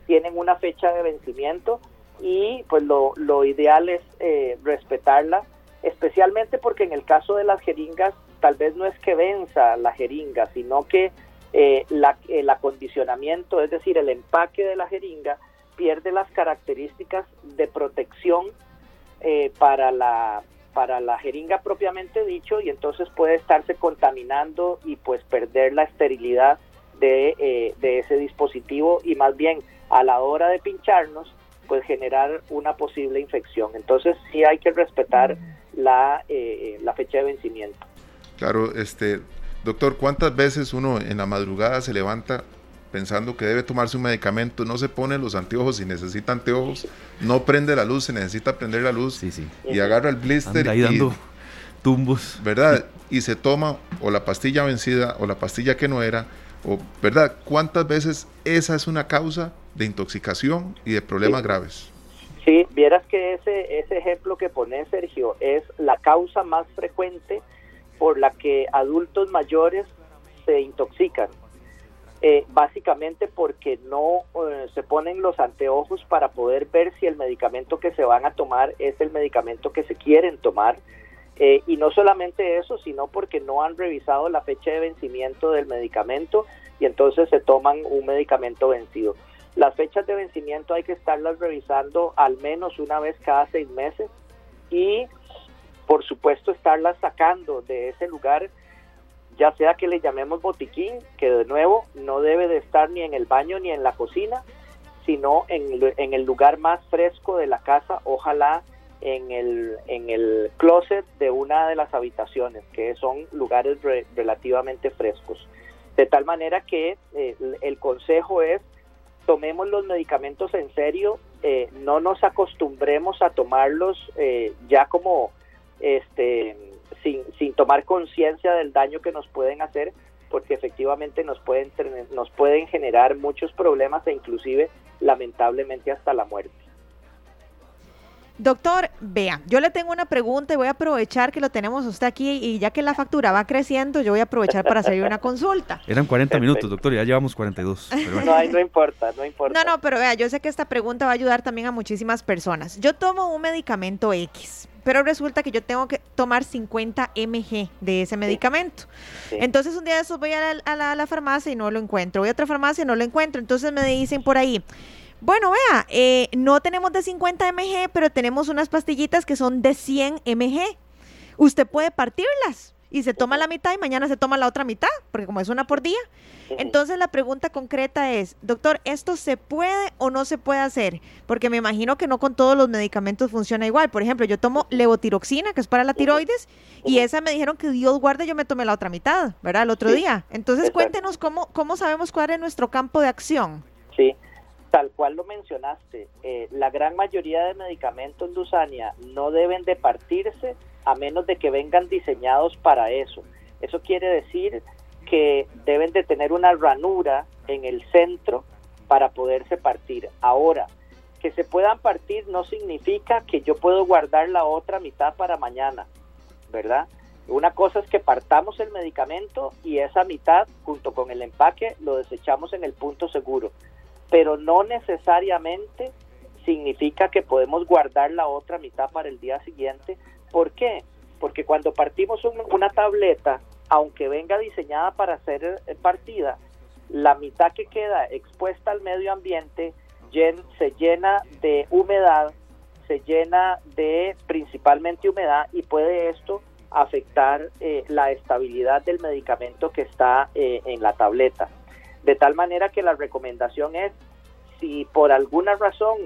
tienen una fecha de vencimiento y pues lo, ideal es eh, respetarla, especialmente porque en el caso de las jeringas tal vez no es que venza la jeringa, sino que eh, el acondicionamiento, es decir, el empaque de la jeringa, pierde las características de protección eh, para, la, para la jeringa propiamente dicho y entonces puede estarse contaminando y pues perder la esterilidad de, de ese dispositivo y más bien a la hora de pincharnos pues generar una posible infección. Entonces sí hay que respetar la, eh, la fecha de vencimiento. Claro, este doctor, ¿cuántas veces uno en la madrugada se levanta pensando que debe tomarse un medicamento, no se pone los anteojos si necesita anteojos, no prende la luz, se necesita prender la luz y agarra el blister ahí y dando tumbos. ¿Verdad? Y se toma o la pastilla vencida o la pastilla que no era, o ¿verdad? ¿Cuántas veces esa es una causa de intoxicación y de problemas graves. Sí, vieras que ese, ese ejemplo que pone Sergio es la causa más frecuente por la que adultos mayores se intoxican. Eh, básicamente porque no eh, se ponen los anteojos para poder ver si el medicamento que se van a tomar es el medicamento que se quieren tomar. Eh, y no solamente eso, sino porque no han revisado la fecha de vencimiento del medicamento y entonces se toman un medicamento vencido. Las fechas de vencimiento hay que estarlas revisando al menos una vez cada seis meses y por supuesto estarlas sacando de ese lugar, ya sea que le llamemos botiquín, que de nuevo no debe de estar ni en el baño ni en la cocina, sino en, el lugar más fresco de la casa, ojalá en el, en el closet de una de las habitaciones, que son lugares relativamente frescos. De tal manera que eh, el consejo es tomemos los medicamentos en serio, eh, no nos acostumbremos a tomarlos eh, ya como este sin, sin tomar conciencia del daño que nos pueden hacer, porque efectivamente nos pueden nos pueden generar muchos problemas e inclusive lamentablemente hasta la muerte. Doctor, vea, yo le tengo una pregunta y voy a aprovechar que lo tenemos usted aquí y ya que la factura va creciendo, yo voy a aprovechar para hacerle una consulta. Eran 40 minutos, doctor, ya llevamos 42. Pero No, no importa, no importa. No, no, pero vea, yo sé que esta pregunta va a ayudar también a muchísimas personas. Yo tomo un medicamento X, pero resulta que yo tengo que tomar 50 mg de ese medicamento. Entonces un día de esos voy a la, a la farmacia y no lo encuentro, voy a otra farmacia y no lo encuentro. Entonces me dicen por ahí, bueno, vea, eh, no tenemos de 50 mg, pero tenemos unas pastillitas que son de 100 mg. Usted puede partirlas y se toma la mitad y mañana se toma la otra mitad, porque como es una por día. Entonces la pregunta concreta es, doctor, ¿esto se puede o no se puede hacer? Porque me imagino que no con todos los medicamentos funciona igual. Por ejemplo, yo tomo levotiroxina, que es para la tiroides, y esa me dijeron que Dios guarde, yo me tomé la otra mitad, ¿verdad? El otro día. Entonces cuéntenos cómo, cómo sabemos cuál es nuestro campo de acción. Sí, tal cual lo mencionaste, eh, la gran mayoría de medicamentos Luzania no deben de partirse a menos de que vengan diseñados para eso. Eso quiere decir que deben de tener una ranura en el centro para poderse partir. Ahora, que se puedan partir no significa que yo puedo guardar la otra mitad para mañana, ¿verdad? Una cosa es que partamos el medicamento y esa mitad, junto con el empaque, lo desechamos en el punto seguro pero no necesariamente significa que podemos guardar la otra mitad para el día siguiente. ¿Por qué? Porque cuando partimos una tableta, aunque venga diseñada para ser eh, partida, la mitad que queda expuesta al medio ambiente se llena de humedad, se llena de principalmente humedad y puede esto afectar eh, la estabilidad del medicamento que está eh, en la tableta. De tal manera que la recomendación es, si por alguna razón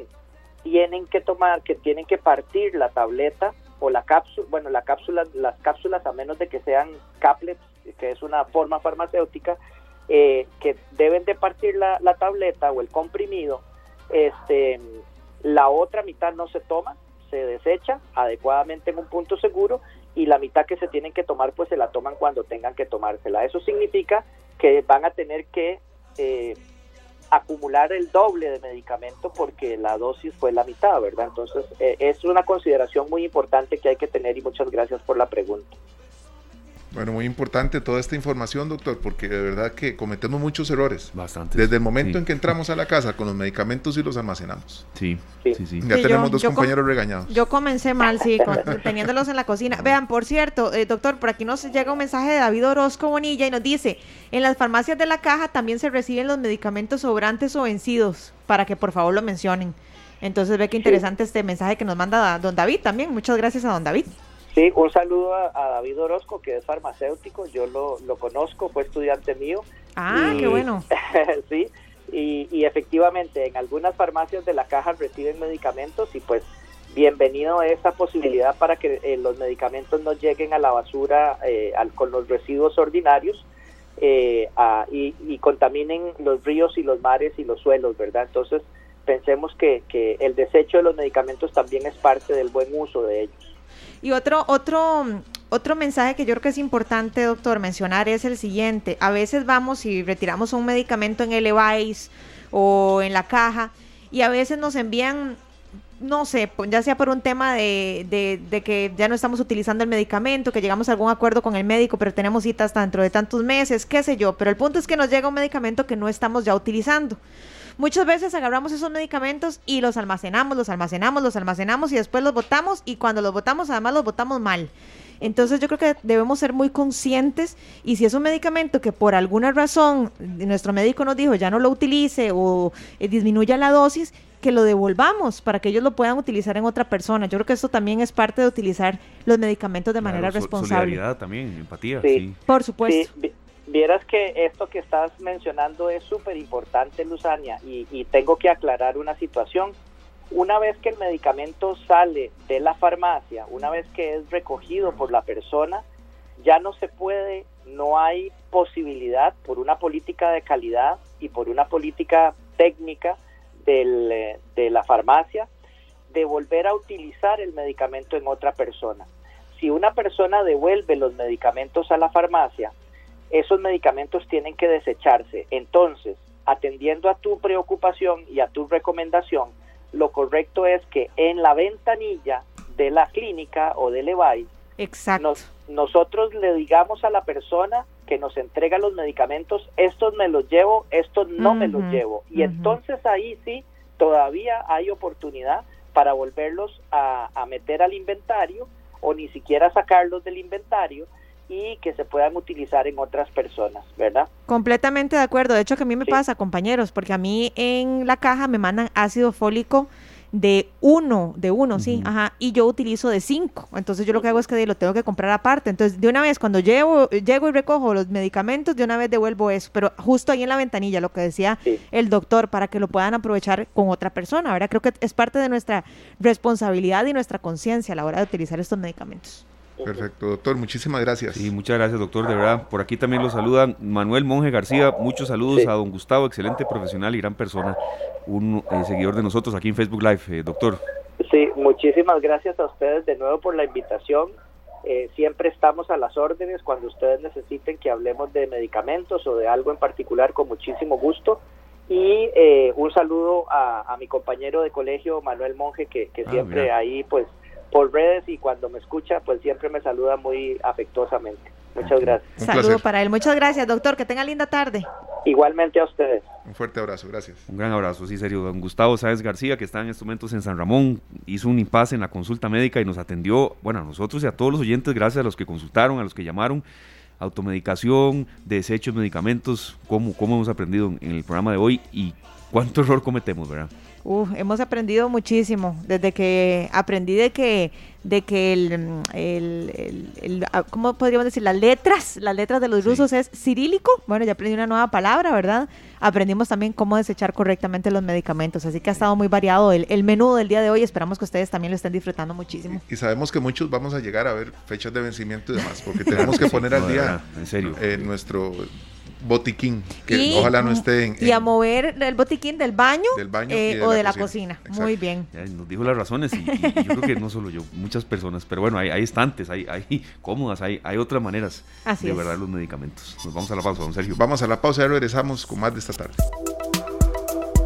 tienen que tomar, que tienen que partir la tableta o la cápsula, bueno, la cápsula, las cápsulas, a menos de que sean caplets, que es una forma farmacéutica, eh, que deben de partir la, la tableta o el comprimido, este, la otra mitad no se toma, se desecha adecuadamente en un punto seguro y la mitad que se tienen que tomar pues se la toman cuando tengan que tomársela. Eso significa que van a tener que eh, acumular el doble de medicamento porque la dosis fue la mitad, ¿verdad? Entonces eh, es una consideración muy importante que hay que tener y muchas gracias por la pregunta. Bueno, muy importante toda esta información, doctor, porque de verdad que cometemos muchos errores. Bastante. Desde el momento en que entramos a la casa con los medicamentos y los almacenamos. Sí, sí, sí. Ya Sí, tenemos yo- dos yo com- compañeros regañados. Yo comencé mal, sí, con- teniéndolos en la cocina. Vean, por cierto, eh, doctor, por aquí nos llega un mensaje de David Orozco Bonilla y nos dice, en las farmacias de la caja también se reciben los medicamentos sobrantes o vencidos, para que por favor lo mencionen. Entonces ve qué interesante este mensaje que nos manda don David también. Muchas gracias a don David. Sí, un saludo a, a David Orozco, que es farmacéutico, yo lo, lo conozco, fue estudiante mío. Ah, Y- qué bueno. sí, y, y efectivamente en algunas farmacias de la caja reciben medicamentos y pues bienvenido esa posibilidad para que eh, los medicamentos no lleguen a la basura eh, al- con los residuos ordinarios eh, a- y, y contaminen los ríos y los mares y los suelos, ¿verdad? Entonces pensemos que, que el desecho de los medicamentos también es parte del buen uso de ellos. Y otro, otro, otro mensaje que yo creo que es importante, doctor, mencionar es el siguiente. A veces vamos y retiramos un medicamento en el EVAIS o en la caja y a veces nos envían, no sé, ya sea por un tema de, de, de que ya no estamos utilizando el medicamento, que llegamos a algún acuerdo con el médico, pero tenemos citas dentro de tantos meses, qué sé yo. Pero el punto es que nos llega un medicamento que no estamos ya utilizando. Muchas veces agarramos esos medicamentos y los almacenamos, los almacenamos, los almacenamos y después los botamos y cuando los botamos además los botamos mal. Entonces yo creo que debemos ser muy conscientes y si es un medicamento que por alguna razón nuestro médico nos dijo ya no lo utilice o eh, disminuya la dosis, que lo devolvamos para que ellos lo puedan utilizar en otra persona. Yo creo que esto también es parte de utilizar los medicamentos de manera Claro, responsable. Solidaridad también, empatía, Sí. sí. Por supuesto. Sí, vieras que esto que estás mencionando es súper importante, Luzania, y, y tengo que aclarar una situación. Una vez que el medicamento sale de la farmacia, una vez que es recogido por la persona, ya no se puede, no hay posibilidad por una política de calidad y por una política técnica del, eh, de la farmacia de volver a utilizar el medicamento en otra persona. Si una persona devuelve los medicamentos a la farmacia, esos medicamentos tienen que desecharse. Entonces, atendiendo a tu preocupación y a tu recomendación, lo correcto es que en la ventanilla de la clínica o del EVAI, Exacto. nos- nosotros le digamos a la persona que nos entrega los medicamentos, estos me los llevo, estos no me los llevo. Y entonces ahí sí, todavía hay oportunidad para volverlos a, a meter al inventario o ni siquiera sacarlos del inventario y que se puedan utilizar en otras personas, ¿verdad? Completamente de acuerdo. De hecho, que a mí me pasa, compañeros, porque a mí en la caja me mandan ácido fólico de uno, de uno, sí, ajá, y yo utilizo de cinco. Entonces yo lo que hago es que lo tengo que comprar aparte. Entonces, de una vez, cuando llevo, llego y recojo los medicamentos, de una vez devuelvo eso. Pero justo ahí en la ventanilla, lo que decía el doctor, para que lo puedan aprovechar con otra persona, ¿verdad? Creo que es parte de nuestra responsabilidad y nuestra conciencia a la hora de utilizar estos medicamentos. Perfecto, doctor, muchísimas gracias. Sí, muchas gracias, doctor, de verdad. Por aquí también lo saludan Manuel Monje García. Muchos saludos Sí. a don Gustavo, excelente profesional y gran persona, un eh, seguidor de nosotros aquí en Facebook Live, eh, doctor. Sí, muchísimas gracias a ustedes de nuevo por la invitación. Eh, siempre estamos a las órdenes cuando ustedes necesiten que hablemos de medicamentos o de algo en particular con muchísimo gusto. Y eh, un saludo a, a mi compañero de colegio, Manuel Monje, que, que Ah, siempre mira. ahí, pues, por redes y cuando me escucha, pues siempre me saluda muy afectuosamente. Muchas gracias. Saludo para él. Muchas gracias, doctor. Que tenga linda tarde. Igualmente a ustedes. Un fuerte abrazo, gracias. Un gran abrazo, sí, serio. Don Gustavo Sáez García, que está en estos momentos en San Ramón, hizo un impasse en la consulta médica y nos atendió, bueno, a nosotros y a todos los oyentes, gracias a los que consultaron, a los que llamaron. Automedicación, desechos, medicamentos, cómo, cómo hemos aprendido en el programa de hoy y cuánto error cometemos, ¿verdad? Uf, hemos aprendido muchísimo desde que aprendí de que de que el, mm, el, el- el- ah, ¿cómo podríamos decir? Las letras, las letras de los rusos es cirílico. Bueno, ya aprendí una nueva palabra, ¿verdad? Aprendimos también cómo desechar correctamente los medicamentos, así que ha estado muy variado el, el menú del día de hoy. Esperamos que ustedes también lo estén disfrutando muchísimo. Y sabemos que muchos vamos a llegar a ver fechas de vencimiento y demás, porque tenemos que poner al día en serio. eh, nuestro botiquín, que Y- ojalá no esté en, Y a mover el botiquín del baño, Del baño eh, de o la de la cocina. cocina. Muy bien. Ya nos dijo las razones y, y yo creo que no solo yo, muchas personas, pero bueno, hay, hay estantes, hay, hay cómodas, hay, hay otras maneras Así de verdad los medicamentos. Nos vamos a la pausa, don Sergio. Vamos a la pausa y regresamos con más de esta tarde.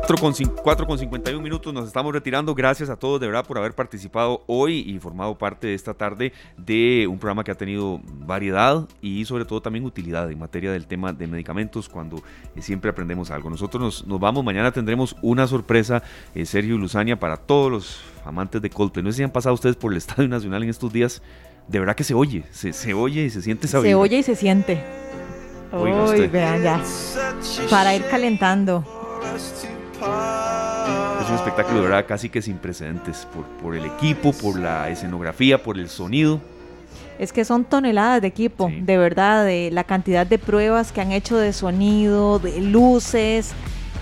4 con, cin- 4 con 51 minutos nos estamos retirando. Gracias a todos de verdad por haber participado hoy y formado parte de esta tarde de un programa que ha tenido variedad y sobre todo también utilidad en materia del tema de medicamentos cuando eh, siempre aprendemos algo. Nosotros nos, nos vamos, mañana tendremos una sorpresa, eh, Sergio y Luzania, para todos los amantes de Coldplay. No sé si han pasado ustedes por el Estadio Nacional en estos días. De verdad que se oye, se, se oye y se siente esa Se oye y se siente. Uy, vean ya. Para ir calentando. Es un espectáculo de verdad casi que sin precedentes por, por el equipo, por la escenografía, por el sonido. Es que son toneladas de equipo, de verdad, de la cantidad de pruebas que han hecho de sonido, de luces.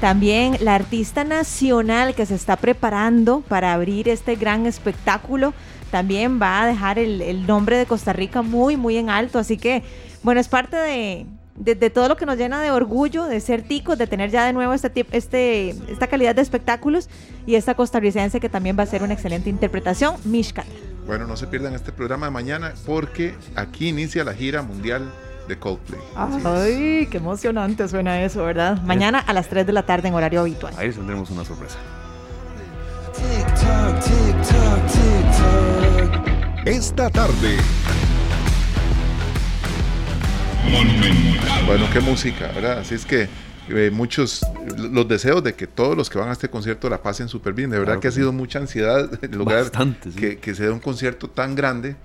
También la artista nacional que se está preparando para abrir este gran espectáculo también va a dejar el, el nombre de Costa Rica muy, muy en alto. Así que, bueno, es parte de, de- de todo lo que nos llena de orgullo de ser ticos, de tener ya de nuevo este, este, esta calidad de espectáculos y esta costarricense que también va a ser una excelente interpretación, Mishka. Bueno, no se pierdan este programa de mañana porque aquí inicia la gira mundial de Coldplay. Ay, qué emocionante suena eso, ¿verdad? Mañana a las 3 de la tarde en horario habitual. Ahí tendremos una sorpresa. Esta tarde, Bueno, qué música, ¿verdad? Así es que eh, muchos, los deseos de que todos los que van a este concierto la pasen súper bien. De verdad Claro que ha sido mucha ansiedad lograr Bastante, sí. que, que se dé un concierto tan grande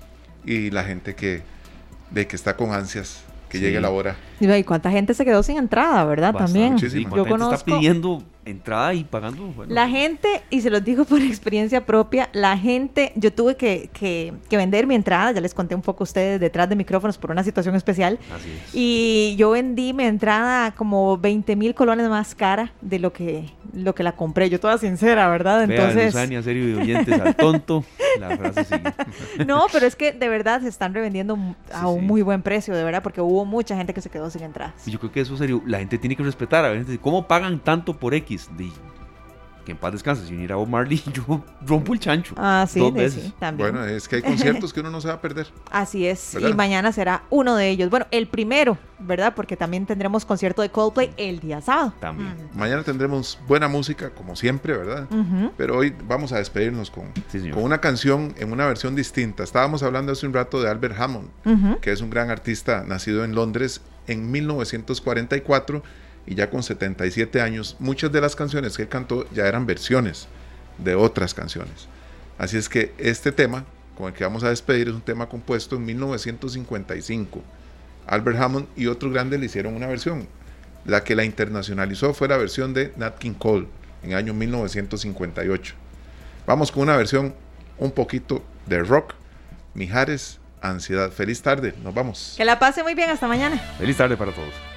y la gente que, de que está con ansias que Sí. llegue la hora. Y ve, cuánta gente se quedó sin entrada, ¿verdad? También. Sí, Yo ¿cuánta gente conozco. está pidiendo entrada y pagando. Bueno, La gente, y se los digo por experiencia propia, la gente, yo tuve que, que- que vender mi entrada, ya les conté un poco a ustedes detrás de micrófonos por una situación especial. Así es. Y yo vendí mi entrada como 20 mil colones más cara de lo que, lo que la compré. Yo toda sincera, ¿verdad? Entonces, Luzania, serio y oyentes al tonto. La frase sigue. no, pero es que de verdad se están revendiendo a un muy buen precio, de verdad, porque hubo mucha gente que se quedó sin entradas. Yo creo que eso serio, la gente tiene que respetar. A veces, ¿cómo pagan tanto por X? De, que en paz descanse. Si viniera Bob Marley, yo rompo el chancho. Ah, sí, dos veces. sí, también. Bueno, es que hay conciertos que uno no se va a perder. Así es, ¿Verdad? y mañana será uno de ellos. Bueno, el primero, ¿verdad? Porque también tendremos concierto de Coldplay el día sábado. También. Mañana tendremos buena música, como siempre, ¿verdad? Ujú. Pero hoy vamos a despedirnos con, con una canción en una versión distinta. Estábamos hablando hace un rato de Albert Hammond, Ujú. que es un gran artista nacido en Londres en 1944 y ya con 77 años. Muchas de las canciones que él cantó ya eran versiones de otras canciones. Así es que este tema con el que vamos a despedir es un tema compuesto en 1955. Albert Hammond y otros grandes le hicieron una versión. La que la internacionalizó fue la versión de Nat King Cole en el año 1958. Vamos con una versión un poquito de rock. Mijares, ansiedad. Feliz tarde, nos vamos. Que la pase muy bien, hasta mañana. Feliz tarde para todos.